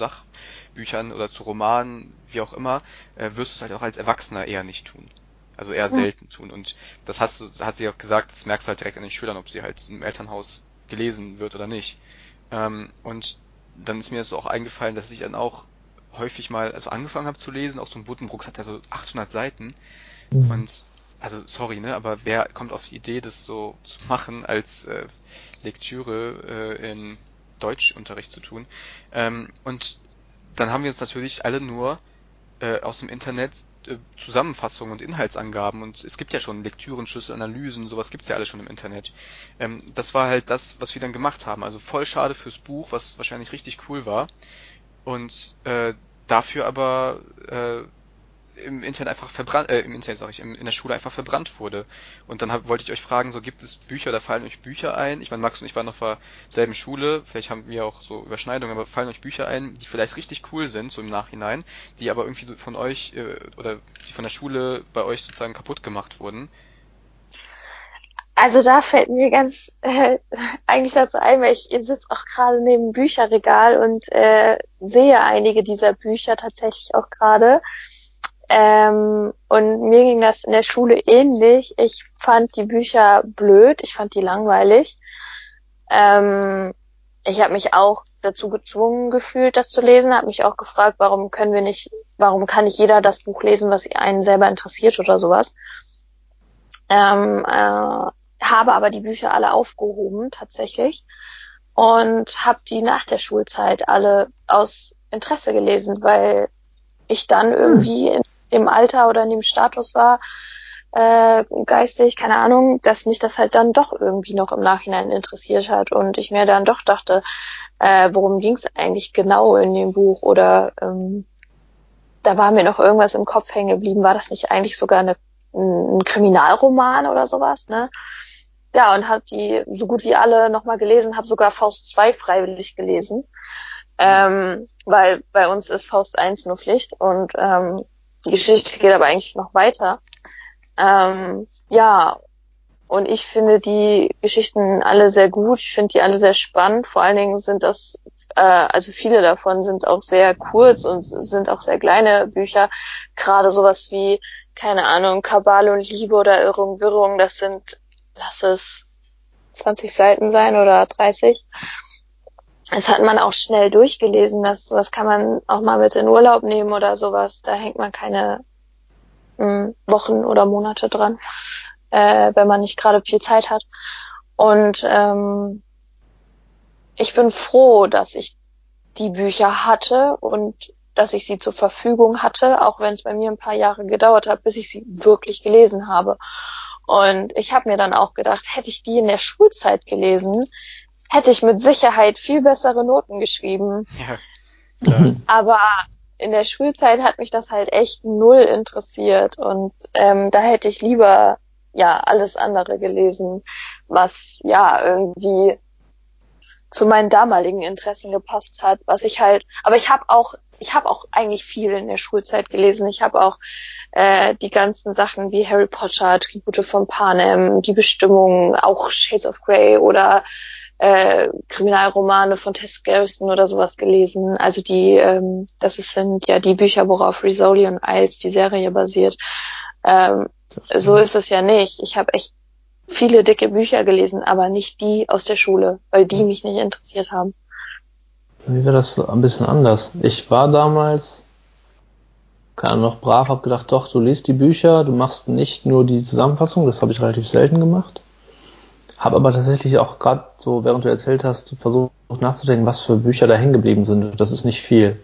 Sachbüchern oder zu Romanen, wie auch immer, äh, wirst du es halt auch als Erwachsener eher nicht tun. Also eher selten tun. Und das hast du, hat sie auch gesagt, das merkst du halt direkt an den Schülern, ob sie halt im Elternhaus gelesen wird oder nicht. Ähm, und dann ist mir so auch eingefallen, dass ich dann auch häufig mal, also angefangen habe zu lesen, auch so ein Buddenbrooks hat ja so 800 Seiten. Mhm. Und, also sorry, ne, aber wer kommt auf die Idee, das so zu machen, als äh, Lektüre äh, in Deutschunterricht zu tun? Ähm, und dann haben wir uns natürlich alle nur äh, aus dem Internet äh, Zusammenfassungen und Inhaltsangaben und es gibt ja schon Lektüren, Schlüssel, Analysen, sowas gibt's ja alles schon im Internet. Ähm, das war halt das, was wir dann gemacht haben. Also voll schade fürs Buch, was wahrscheinlich richtig cool war. Und äh, dafür aber äh, im Internet einfach verbrannt, äh, im Internet sag ich, in der Schule einfach verbrannt wurde. Und dann hab, wollte ich euch fragen, so gibt es Bücher oder fallen euch Bücher ein? Ich meine, Max und ich waren auf derselben Schule, vielleicht haben wir auch so Überschneidungen, aber fallen euch Bücher ein, die vielleicht richtig cool sind, so im Nachhinein, die aber irgendwie von euch äh, oder die von der Schule bei euch sozusagen kaputt gemacht wurden? Also da fällt mir ganz äh, eigentlich dazu ein, weil ich sitze auch gerade neben Bücherregal und äh, sehe einige dieser Bücher tatsächlich auch gerade. Ähm, und mir ging das in der Schule ähnlich. Ich fand die Bücher blöd, ich fand die langweilig. Ähm, ich habe mich auch dazu gezwungen gefühlt, das zu lesen, habe mich auch gefragt, warum können wir nicht, warum kann nicht jeder das Buch lesen, was einen selber interessiert oder sowas. Ähm, äh, habe aber die Bücher alle aufgehoben tatsächlich und habe die nach der Schulzeit alle aus Interesse gelesen, weil ich dann irgendwie in dem Alter oder in dem Status war, äh, geistig, keine Ahnung, dass mich das halt dann doch irgendwie noch im Nachhinein interessiert hat und ich mir dann doch dachte, äh, worum ging es eigentlich genau in dem Buch oder ähm, da war mir noch irgendwas im Kopf hängen geblieben, war das nicht eigentlich sogar eine, ein Kriminalroman oder sowas, ne? ja, und habe die so gut wie alle nochmal gelesen, habe sogar Faust 2 freiwillig gelesen, ähm, weil bei uns ist Faust 1 nur Pflicht und ähm, die Geschichte geht aber eigentlich noch weiter. Ähm, ja, und ich finde die Geschichten alle sehr gut, ich finde die alle sehr spannend, vor allen Dingen sind das, äh, also viele davon sind auch sehr kurz und sind auch sehr kleine Bücher, gerade sowas wie keine Ahnung, Kabale und Liebe oder Irrung, Wirrung, das sind lass es 20 Seiten sein oder 30. Das hat man auch schnell durchgelesen. Das was kann man auch mal mit in Urlaub nehmen oder sowas. Da hängt man keine mh, hm, Wochen oder Monate dran, äh, wenn man nicht gerade viel Zeit hat. Und ähm, ich bin froh, dass ich die Bücher hatte und dass ich sie zur Verfügung hatte, auch wenn es bei mir ein paar Jahre gedauert hat, bis ich sie wirklich gelesen habe. Und ich habe mir dann auch gedacht, hätte ich die in der Schulzeit gelesen, hätte ich mit Sicherheit viel bessere Noten geschrieben. Ja, klar. Aber in der Schulzeit hat mich das halt echt null interessiert und ähm, da hätte ich lieber ja alles andere gelesen, was ja irgendwie zu meinen damaligen Interessen gepasst hat, was ich halt, aber ich habe auch ich habe auch eigentlich viel in der Schulzeit gelesen. Ich habe auch äh, die ganzen Sachen wie Harry Potter, Tribute von Panem, die Bestimmung, auch Shades of Grey oder äh, Kriminalromane von Tess Garrison oder sowas gelesen. Also die, ähm, das sind ja die Bücher, worauf Rizzoli und Isles die Serie basiert. Ähm, so ist es ja nicht. Ich habe echt viele dicke Bücher gelesen, aber nicht die aus der Schule, weil die mich nicht interessiert haben. Wie war das ein bisschen anders? Ich war damals, keine Ahnung, noch brav, hab gedacht, doch, du liest die Bücher, du machst nicht nur die Zusammenfassung, das habe ich relativ selten gemacht. Hab aber tatsächlich auch gerade so, während du erzählt hast, versucht nachzudenken, was für Bücher da hängen geblieben sind. Das ist nicht viel.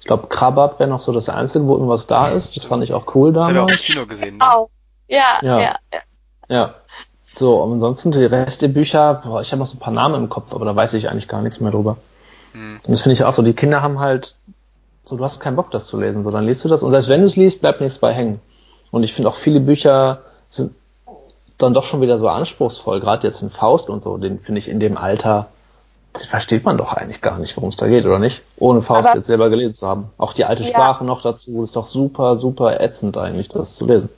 Ich glaube, Krabat wäre noch so das Einzige, wo irgendwas da ist. Das fand ich auch cool damals. Das haben wir auch im Kino gesehen, ne? Oh. Ja, ja, ja. ja. ja. So, und ansonsten die Rest der Bücher, boah, ich habe noch so ein paar Namen im Kopf, aber da weiß ich eigentlich gar nichts mehr drüber. Mhm. Und das finde ich auch so, die Kinder haben halt, so du hast keinen Bock, das zu lesen, so dann liest du das und selbst wenn du es liest, bleibt nichts bei hängen. Und ich finde auch viele Bücher sind dann doch schon wieder so anspruchsvoll, gerade jetzt in Faust und so, den finde ich in dem Alter das versteht man doch eigentlich gar nicht, worum es da geht, oder nicht? Ohne Faust Aber- jetzt selber gelesen zu haben. Auch die alte Ja. Sprache noch dazu, ist doch super, super ätzend eigentlich, das zu lesen.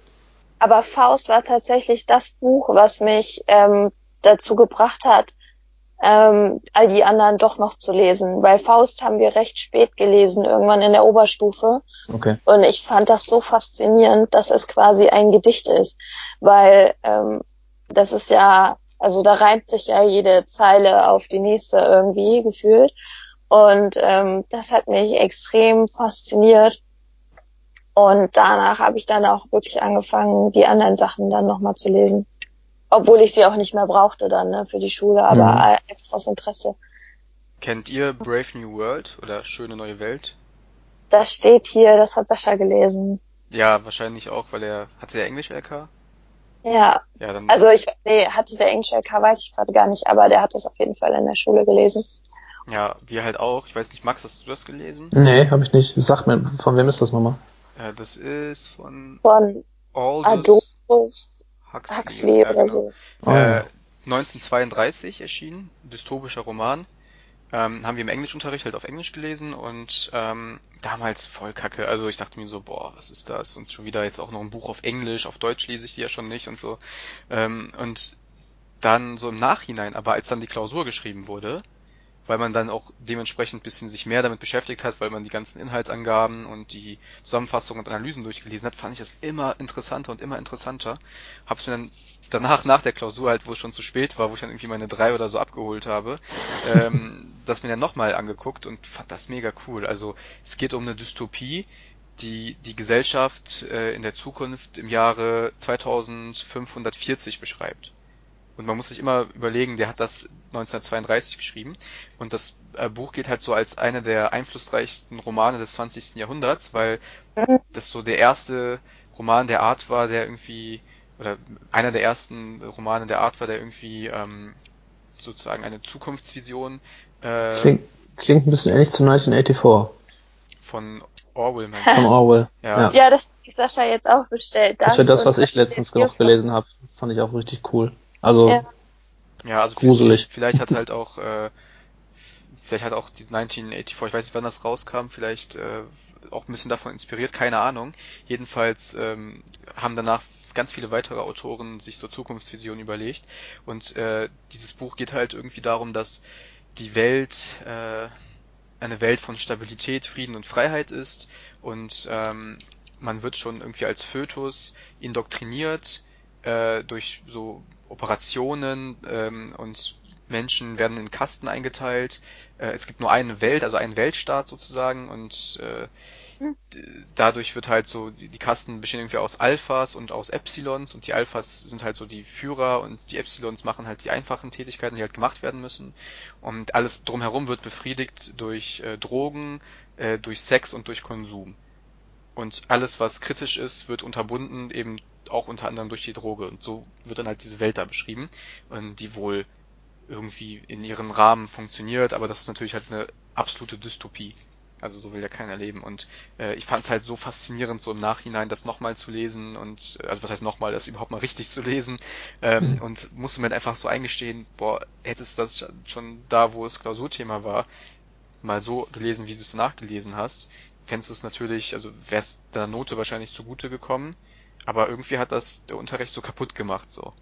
Aber Faust war tatsächlich das Buch, was mich ähm, dazu gebracht hat, ähm, all die anderen doch noch zu lesen. Weil Faust haben wir recht spät gelesen, irgendwann in der Oberstufe. Okay. Und ich fand das so faszinierend, dass es quasi ein Gedicht ist. Weil ähm, das ist ja, also da reimt sich ja jede Zeile auf die nächste irgendwie gefühlt. Und ähm, das hat mich extrem fasziniert. Und danach habe ich dann auch wirklich angefangen, die anderen Sachen dann nochmal zu lesen. Obwohl ich sie auch nicht mehr brauchte dann ne, für die Schule, aber Mhm. einfach aus Interesse. Kennt ihr Brave New World oder Schöne neue Welt? Das steht hier, das hat Sascha gelesen. Ja, wahrscheinlich auch, weil er hatte der Englisch LK. Ja, Ja, dann also ich, nee, hatte der Englische LK, weiß ich gerade gar nicht, aber der hat das auf jeden Fall in der Schule gelesen. ja, wir halt auch. Ich weiß nicht, Max, hast du das gelesen? Nee, habe ich nicht. Sag mir, von wem ist das nochmal? Ja, das ist von Von Aldous Adolphus Huxley, Huxley ja, oder genau. so. Oh, äh, ja. 1932 erschienen, dystopischer Roman. Ähm, haben wir im Englischunterricht halt auf Englisch gelesen und ähm, damals voll kacke. Also ich dachte mir so, boah, was ist das? Und schon wieder jetzt auch noch ein Buch auf Englisch, auf Deutsch lese ich die ja schon nicht und so. Ähm, und dann so im Nachhinein, aber als dann die Klausur geschrieben wurde, weil man dann auch dementsprechend ein bisschen sich mehr damit beschäftigt hat, weil man die ganzen Inhaltsangaben und die Zusammenfassungen und Analysen durchgelesen hat, fand ich das immer interessanter und immer interessanter. Hab's mir dann danach, nach der Klausur halt, wo es schon zu spät war, wo ich dann irgendwie meine drei oder so abgeholt habe, ähm, das mir dann nochmal angeguckt und fand das mega cool. Also es geht um eine Dystopie, die die Gesellschaft äh, in der Zukunft im Jahre 2540 beschreibt. Und man muss sich immer überlegen, der hat das 1932 geschrieben. Und das äh, Buch geht halt so als einer der einflussreichsten Romane des 20. Jahrhunderts, weil das so der erste Roman der Art war, der irgendwie, oder einer der ersten Romane der Art war, der irgendwie ähm, sozusagen eine Zukunftsvision äh, Klingt, klingt ein bisschen ähnlich zu 1984 von Orwell, meinst du? von Orwell. Ja. Ja. Ja, das hat Sascha jetzt auch bestellt. Das ist ja das, was ich letztens noch gelesen habe. Fand ich auch richtig cool. Also, Ja. Ja, also Gruselig. Vielleicht, vielleicht hat halt auch, äh, vielleicht hat auch die 1984, ich weiß nicht, wann das rauskam, vielleicht äh, auch ein bisschen davon inspiriert, keine Ahnung. Jedenfalls ähm, haben danach ganz viele weitere Autoren sich so Zukunftsvisionen überlegt. Und äh, dieses Buch geht halt irgendwie darum, dass die Welt äh, eine Welt von Stabilität, Frieden und Freiheit ist und ähm, man wird schon irgendwie als Fötus indoktriniert äh, durch so Operationen ähm, und Menschen werden in Kasten eingeteilt. Äh, es gibt nur eine Welt, also einen Weltstaat sozusagen und äh, Hm. d- dadurch wird halt so, die die Kasten bestehen irgendwie aus Alphas und aus Epsilons und die Alphas sind halt so die Führer und die Epsilons machen halt die einfachen Tätigkeiten, die halt gemacht werden müssen. Und alles drumherum wird befriedigt durch äh, Drogen, äh, durch Sex und durch Konsum. Und alles, was kritisch ist, wird unterbunden, eben auch unter anderem durch die Droge. Und so wird dann halt diese Welt da beschrieben, die wohl irgendwie in ihrem Rahmen funktioniert, aber das ist natürlich halt eine absolute Dystopie. Also so will ja keiner leben. Und äh, ich fand es halt so faszinierend, so im Nachhinein das nochmal zu lesen und äh, also was heißt nochmal, das überhaupt mal richtig zu lesen. Ähm, Mhm. Und musste mir halt einfach so eingestehen, boah, hättest du das schon da, wo es Klausurthema war, mal so gelesen, wie du es nachgelesen hast, fändest du es natürlich, also wär's deiner Note wahrscheinlich zugute gekommen, aber irgendwie hat das der Unterricht so kaputt gemacht, so.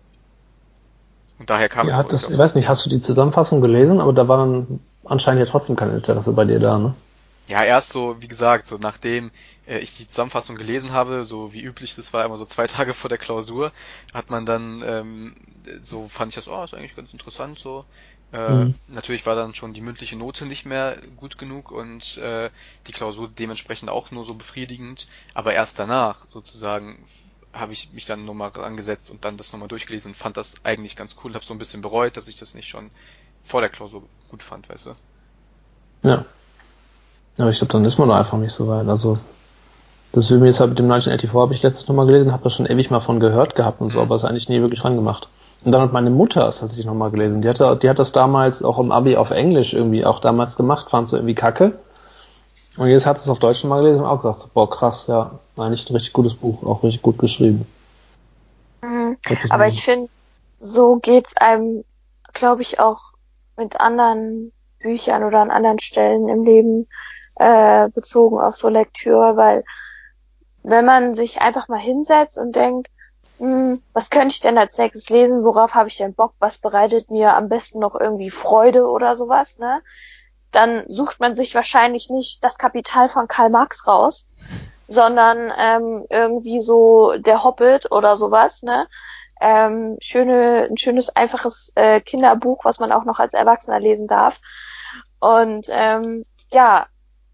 Und daher kam ja, das, ich weiß nicht, hast du die Zusammenfassung gelesen? Aber da war dann anscheinend ja trotzdem kein Interesse bei dir da, ne? Ja, erst so, wie gesagt, so nachdem äh, ich die Zusammenfassung gelesen habe, so wie üblich, das war immer so zwei Tage vor der Klausur, hat man dann ähm, so fand ich das, oh, ist eigentlich ganz interessant so. Äh, Mhm. Natürlich war dann schon die mündliche Note nicht mehr gut genug und äh, die Klausur dementsprechend auch nur so befriedigend, aber erst danach sozusagen habe ich mich dann nochmal angesetzt und dann das nochmal durchgelesen und fand das eigentlich ganz cool, habe so ein bisschen bereut, dass ich das nicht schon vor der Klausur gut fand, weißt du. Ja. Aber ich glaube, dann ist man da einfach nicht so weit. Also, das will mir jetzt halt mit dem 1984 habe ich letztens nochmal gelesen, habe da schon ewig mal von gehört gehabt und so, Mhm. aber es eigentlich nie wirklich rangemacht. Und dann hat meine Mutter es tatsächlich nochmal gelesen. Die hatte, die hat das damals auch im Abi auf Englisch irgendwie auch damals gemacht, fand so irgendwie kacke. Und jetzt hat sie es auf Deutsch nochmal gelesen und auch gesagt, so, boah, krass, ja, eigentlich ein richtig gutes Buch, auch richtig gut geschrieben. Mhm. Aber ich finde, so geht's einem, glaube ich, auch mit anderen Büchern oder an anderen Stellen im Leben äh, bezogen auf so Lektüre, weil wenn man sich einfach mal hinsetzt und denkt, was könnte ich denn als nächstes lesen, worauf habe ich denn Bock, was bereitet mir am besten noch irgendwie Freude oder sowas, ne? Dann sucht man sich wahrscheinlich nicht das Kapital von Karl Marx raus, sondern ähm, irgendwie so der Hobbit oder sowas, ne? Ähm, schöne, ein schönes, einfaches äh, Kinderbuch, was man auch noch als Erwachsener lesen darf. Und ähm, ja,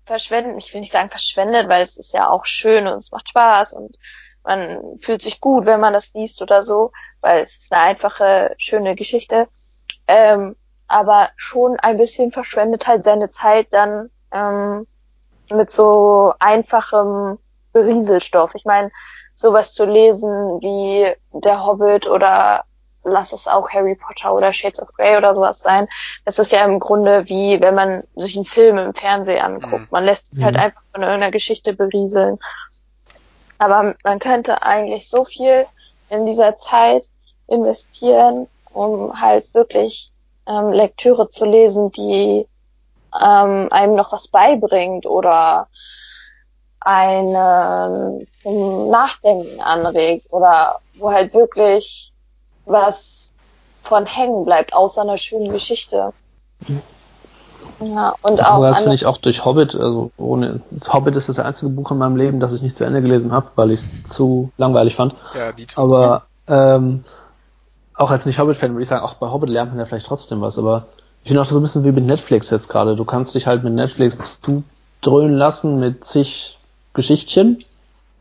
verschwenden, ich will nicht sagen verschwendet, weil es ist ja auch schön und es macht Spaß und man fühlt sich gut, wenn man das liest oder so, weil es ist eine einfache, schöne Geschichte. Ähm, aber schon ein bisschen verschwendet halt seine Zeit dann ähm, mit so einfachem Berieselstoff. Ich meine, sowas zu lesen wie Der Hobbit oder lass es auch Harry Potter oder Shades of Grey oder sowas sein. Das ist ja im Grunde wie, wenn man sich einen Film im Fernsehen anguckt. Mhm. Man lässt sich halt mhm. einfach von irgendeiner Geschichte berieseln. Aber man könnte eigentlich so viel in dieser Zeit investieren, um halt wirklich ähm, Lektüre zu lesen, die ähm, einem noch was beibringt oder einen zum Nachdenken anregt oder wo halt wirklich was von hängen bleibt, außer einer schönen Geschichte. Ja, und auch. Das finde ich auch durch Hobbit, also ohne, Hobbit ist das einzige Buch in meinem Leben, das ich nicht zu Ende gelesen habe, weil ich es zu langweilig fand. Ja, die tun. Aber, ähm, auch als nicht Hobbit-Fan würde ich sagen, auch bei Hobbit lernt man ja vielleicht trotzdem was, aber ich finde auch so ein bisschen wie mit Netflix jetzt gerade. Du kannst dich halt mit Netflix zudröhnen lassen mit zig Geschichtchen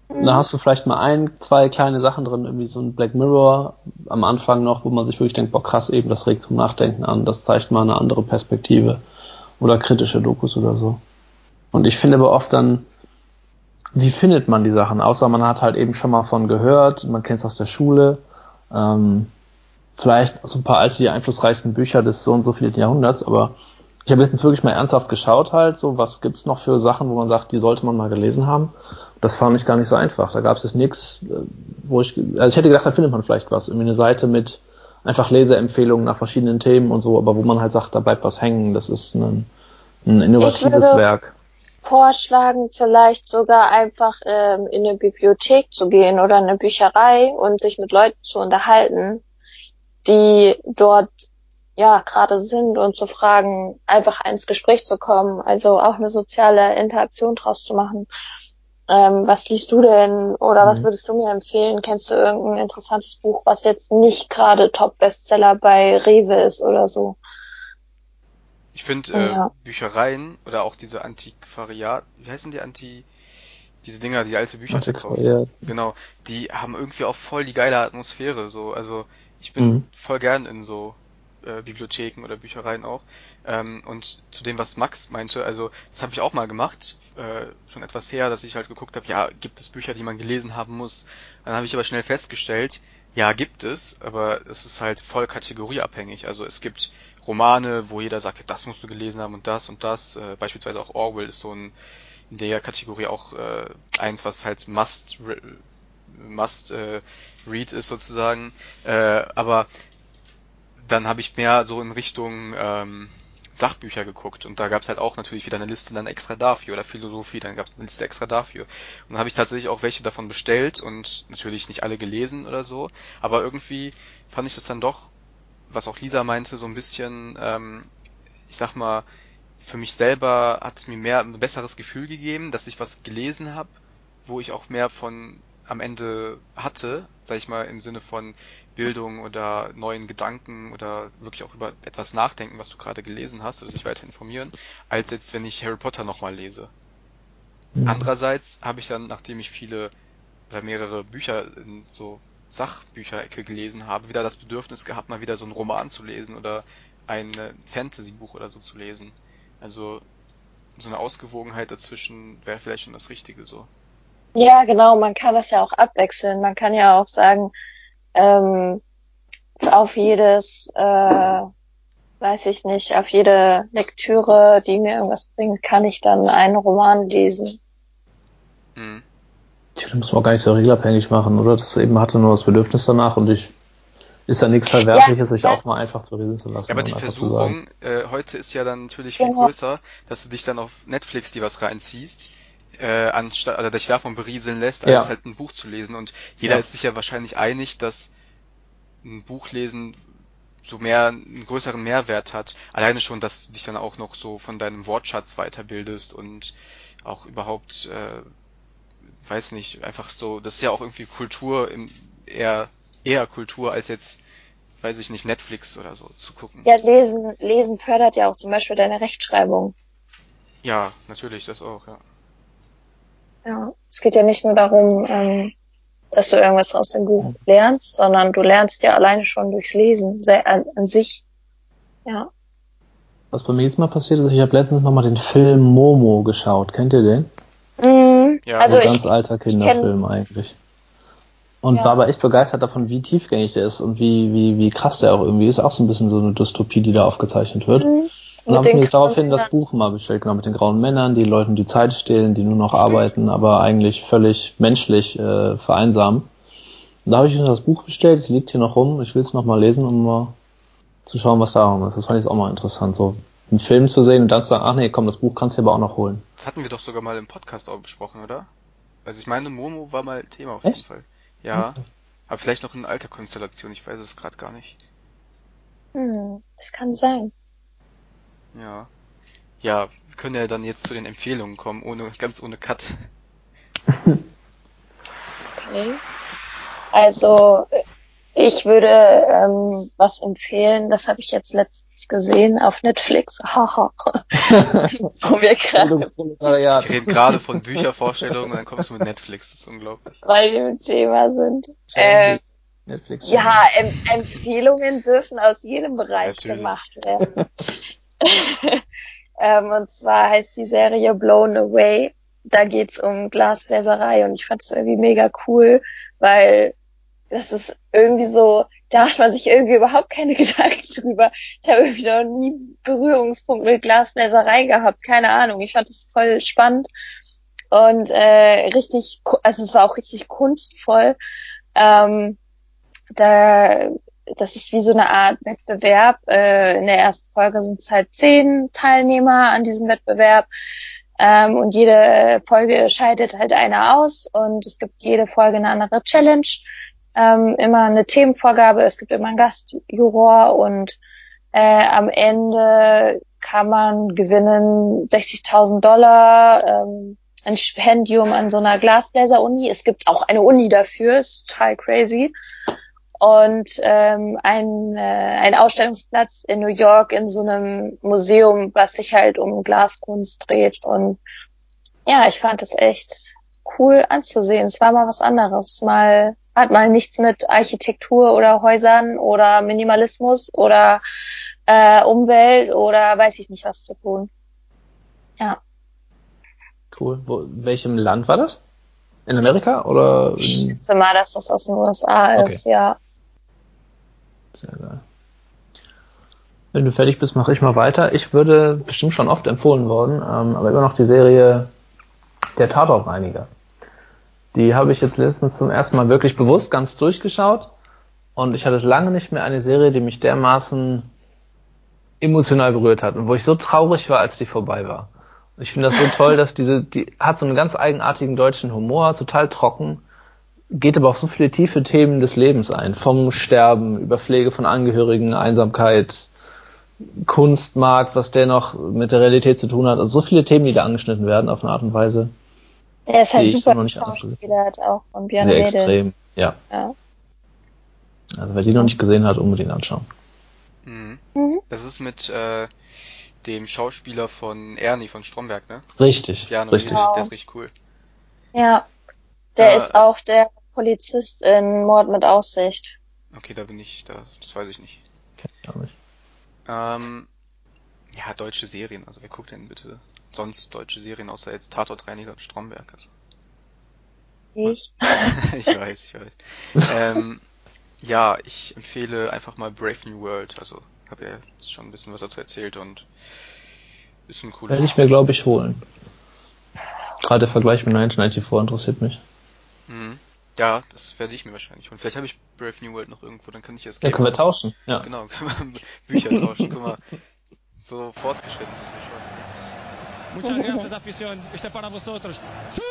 Mhm. Da hast du vielleicht mal ein, zwei kleine Sachen drin, irgendwie so ein Black Mirror am Anfang noch, wo man sich wirklich denkt, boah krass, eben, das regt zum Nachdenken an, das zeigt mal eine andere Perspektive oder kritische Dokus oder so. Und ich finde aber oft dann, wie findet man die Sachen? Außer man hat halt eben schon mal von gehört, man kennt es aus der Schule, ähm, vielleicht so ein paar alte, die einflussreichsten Bücher des so und so vielen Jahrhunderts, aber ich habe letztens wirklich mal ernsthaft geschaut halt, so was gibt's noch für Sachen, wo man sagt, die sollte man mal gelesen haben. Das fand ich gar nicht so einfach. Da gab es jetzt nichts, äh, wo ich, also ich hätte gedacht, da findet man vielleicht was. Irgendwie eine Seite mit einfach Leseempfehlungen nach verschiedenen Themen und so, aber wo man halt sagt, da bleibt was hängen. Das ist ein, ein innovatives Werk. Vorschlagen, vielleicht sogar einfach ähm, in eine Bibliothek zu gehen oder eine Bücherei und sich mit Leuten zu unterhalten, die dort ja gerade sind und zu fragen, einfach ins Gespräch zu kommen, also auch eine soziale Interaktion draus zu machen. Ähm, was liest du denn oder mhm. was würdest du mir empfehlen? Kennst du irgendein interessantes Buch, was jetzt nicht gerade Top-Bestseller bei Rewe ist oder so? Ich finde äh, ja. Büchereien oder auch diese Antiquariat, wie heißen die Anti, diese Dinger, die alte Bücher verkaufen. Genau, die haben irgendwie auch voll die geile Atmosphäre. So, also ich bin mhm. voll gern in so äh, Bibliotheken oder Büchereien auch. Ähm, und zu dem, was Max meinte, also das habe ich auch mal gemacht, äh, schon etwas her, dass ich halt geguckt habe, ja, gibt es Bücher, die man gelesen haben muss. Dann habe ich aber schnell festgestellt, ja, gibt es, aber es ist halt voll kategorieabhängig. Also es gibt Romane, wo jeder sagt, das musst du gelesen haben und das und das. Äh, beispielsweise auch Orwell ist so ein in der Kategorie auch äh, eins, was halt must must äh, read ist sozusagen. Äh, aber dann habe ich mehr so in Richtung ähm, Sachbücher geguckt und da gab es halt auch natürlich wieder eine Liste dann extra dafür oder Philosophie, dann gab es eine Liste extra dafür. Und dann habe ich tatsächlich auch welche davon bestellt und natürlich nicht alle gelesen oder so, aber irgendwie fand ich das dann doch, was auch Lisa meinte, so ein bisschen, ähm, ich sag mal, für mich selber hat es mir mehr ein besseres Gefühl gegeben, dass ich was gelesen habe, wo ich auch mehr von am Ende hatte, sag ich mal, im Sinne von Bildung oder neuen Gedanken oder wirklich auch über etwas nachdenken, was du gerade gelesen hast oder sich weiter informieren, als jetzt, wenn ich Harry Potter nochmal lese. Mhm. Andererseits habe ich dann, nachdem ich viele oder mehrere Bücher in so Sachbücherecke gelesen habe, wieder das Bedürfnis gehabt, mal wieder so einen Roman zu lesen oder ein Fantasy-Buch oder so zu lesen. Also so eine Ausgewogenheit dazwischen wäre vielleicht schon das Richtige so. Ja, genau, man kann das ja auch abwechseln. Man kann ja auch sagen, ähm, auf jedes, äh, weiß ich nicht, auf jede Lektüre, die mir irgendwas bringt, kann ich dann einen Roman lesen. Mhm. Tja, da muss man gar nicht so regelabhängig machen, oder? Das eben hatte nur das Bedürfnis danach und ich ist ja nichts Verwerfliches, sich ja. auch mal einfach berieseln zu lassen. Ja, aber die Versuchung äh, heute ist ja dann natürlich viel genau. größer, dass du dich dann auf Netflix die was reinziehst, äh, anstatt, also dich davon berieseln lässt, als ja. halt ein Buch zu lesen. Und jeder ja. ist sich ja wahrscheinlich einig, dass ein Buch lesen so mehr, einen größeren Mehrwert hat. Alleine schon, dass du dich dann auch noch so von deinem Wortschatz weiterbildest und auch überhaupt, äh, weiß nicht, einfach so, das ist ja auch irgendwie Kultur im, eher, eher Kultur als jetzt, weiß ich nicht, Netflix oder so zu gucken. Ja, lesen, lesen fördert ja auch zum Beispiel deine Rechtschreibung. Ja, natürlich, das auch, ja. Ja, es geht ja nicht nur darum, ähm, dass du irgendwas aus dem Buch lernst, sondern du lernst ja alleine schon durchs Lesen an, an sich. Ja. Was bei mir jetzt mal passiert ist, ich habe letztens nochmal den Film Momo geschaut. Kennt ihr den? Mhm. Ja. Also ein ganz ich, alter Kinderfilm eigentlich. Und ja. war aber echt begeistert davon, wie tiefgängig der ist und wie, wie, wie krass der auch irgendwie ist. Auch so ein bisschen so eine Dystopie, die da aufgezeichnet wird. Mhm. Und habe mir daraufhin das Buch mal bestellt, genau, mit den grauen Männern, die Leuten die Zeit stehlen, die nur noch Stimmt. arbeiten, aber eigentlich völlig menschlich äh, vereinsamen. Und da habe ich mir das Buch bestellt, es liegt hier noch rum, ich will es noch mal lesen, um mal zu schauen, was darum ist. Das fand ich auch mal interessant, so einen Film zu sehen und dann zu sagen, ach nee, komm, das Buch kannst du aber auch noch holen. Das hatten wir doch sogar mal im Podcast auch besprochen, oder? Also ich meine, Momo war mal Thema auf Echt? jeden Fall. Ja, okay. aber vielleicht noch in alter Konstellation, ich weiß es gerade gar nicht. Hm, das kann sein. Ja. Ja, wir können ja dann jetzt zu den Empfehlungen kommen, ohne, ganz ohne Cut. okay. Also, ich würde ähm, was empfehlen, das habe ich jetzt letztens gesehen auf Netflix. Haha. Wo wir gerade. Wir reden gerade von Büchervorstellungen und dann kommst du mit Netflix, das ist unglaublich. Weil wir im Thema sind. Ähm, Netflix. Ja, em Empfehlungen dürfen aus jedem Bereich Natürlich. gemacht werden. ähm, und zwar heißt die Serie Blown Away. Da geht's um Glasbläserei und ich fand es irgendwie mega cool, weil das ist irgendwie so, da macht man sich irgendwie überhaupt keine Gedanken drüber. Ich habe irgendwie noch nie Berührungspunkt mit Glasbläserei gehabt, keine Ahnung. Ich fand das voll spannend und äh, richtig, also es war auch richtig kunstvoll. Ähm, da das ist wie so eine Art Wettbewerb. Äh, in der ersten Folge sind es halt zehn Teilnehmer an diesem Wettbewerb. Ähm, und jede Folge scheidet halt einer aus und es gibt jede Folge eine andere Challenge. Ähm, immer eine Themenvorgabe, es gibt immer einen Gastjuror und äh, am Ende kann man gewinnen 60.000 Dollar, ähm, ein Stipendium an so einer Glasbläser-Uni. Es gibt auch eine Uni dafür, ist total crazy und ähm, ein, äh, ein Ausstellungsplatz in New York in so einem Museum, was sich halt um Glaskunst dreht. Und ja, ich fand es echt cool anzusehen. Es war mal was anderes. Mal hat mal nichts mit Architektur oder Häusern oder Minimalismus oder äh, Umwelt oder weiß ich nicht was zu tun. Ja. Cool. Wo, welchem Land war das? In Amerika oder? In... Ich schätze mal, dass das aus den USA ist, okay. ja. Sehr geil. Wenn du fertig bist, mache ich mal weiter. Ich würde bestimmt schon oft empfohlen worden, ähm, aber immer noch die Serie Der Tatortreiniger. Die habe ich jetzt letztens zum ersten Mal wirklich bewusst ganz durchgeschaut und ich hatte lange nicht mehr eine Serie, die mich dermaßen emotional berührt hat und wo ich so traurig war, als die vorbei war. Ich finde das so toll, dass diese, die hat so einen ganz eigenartigen deutschen Humor, total trocken, geht aber auch so viele tiefe Themen des Lebens ein. Vom Sterben, über Pflege von Angehörigen, Einsamkeit, Kunstmarkt, was der noch mit der Realität zu tun hat. Also so viele Themen, die da angeschnitten werden auf eine Art und Weise. Der ist halt super Schauspieler, auch von Björn Sehr extrem, ja. ja. Also wer die noch nicht gesehen hat, unbedingt anschauen. Mhm. Mhm. Das ist mit äh, dem Schauspieler von Ernie von Stromberg, ne? Richtig. Ja, richtig. Genau. Der ist richtig cool. Ja. Der äh, ist auch der Polizist in Mord mit Aussicht. Okay, da bin ich, da, das weiß ich nicht. Kenn ich. Ähm, ja, deutsche Serien, also wer guckt denn bitte sonst deutsche Serien, außer jetzt Tatortreiniger und Stromberg? Also. Ich? ich weiß, ich weiß. ähm, ja, ich empfehle einfach mal Brave New World, also habe ja jetzt schon ein bisschen was dazu erzählt und ist ein cooles Werde ich mir, glaube ich, holen. Gerade der Vergleich mit 1994 interessiert mich. Mhm. Ja, das werde ich mir wahrscheinlich. Und vielleicht habe ich Brave New World noch irgendwo, dann kann ich es Ja, können wir tauschen. Ja. Genau, können wir Bücher tauschen. Guck mal, so fortgeschritten sind wir schon. Muchas gracias, afición. Este para vosotros. ¡Sí!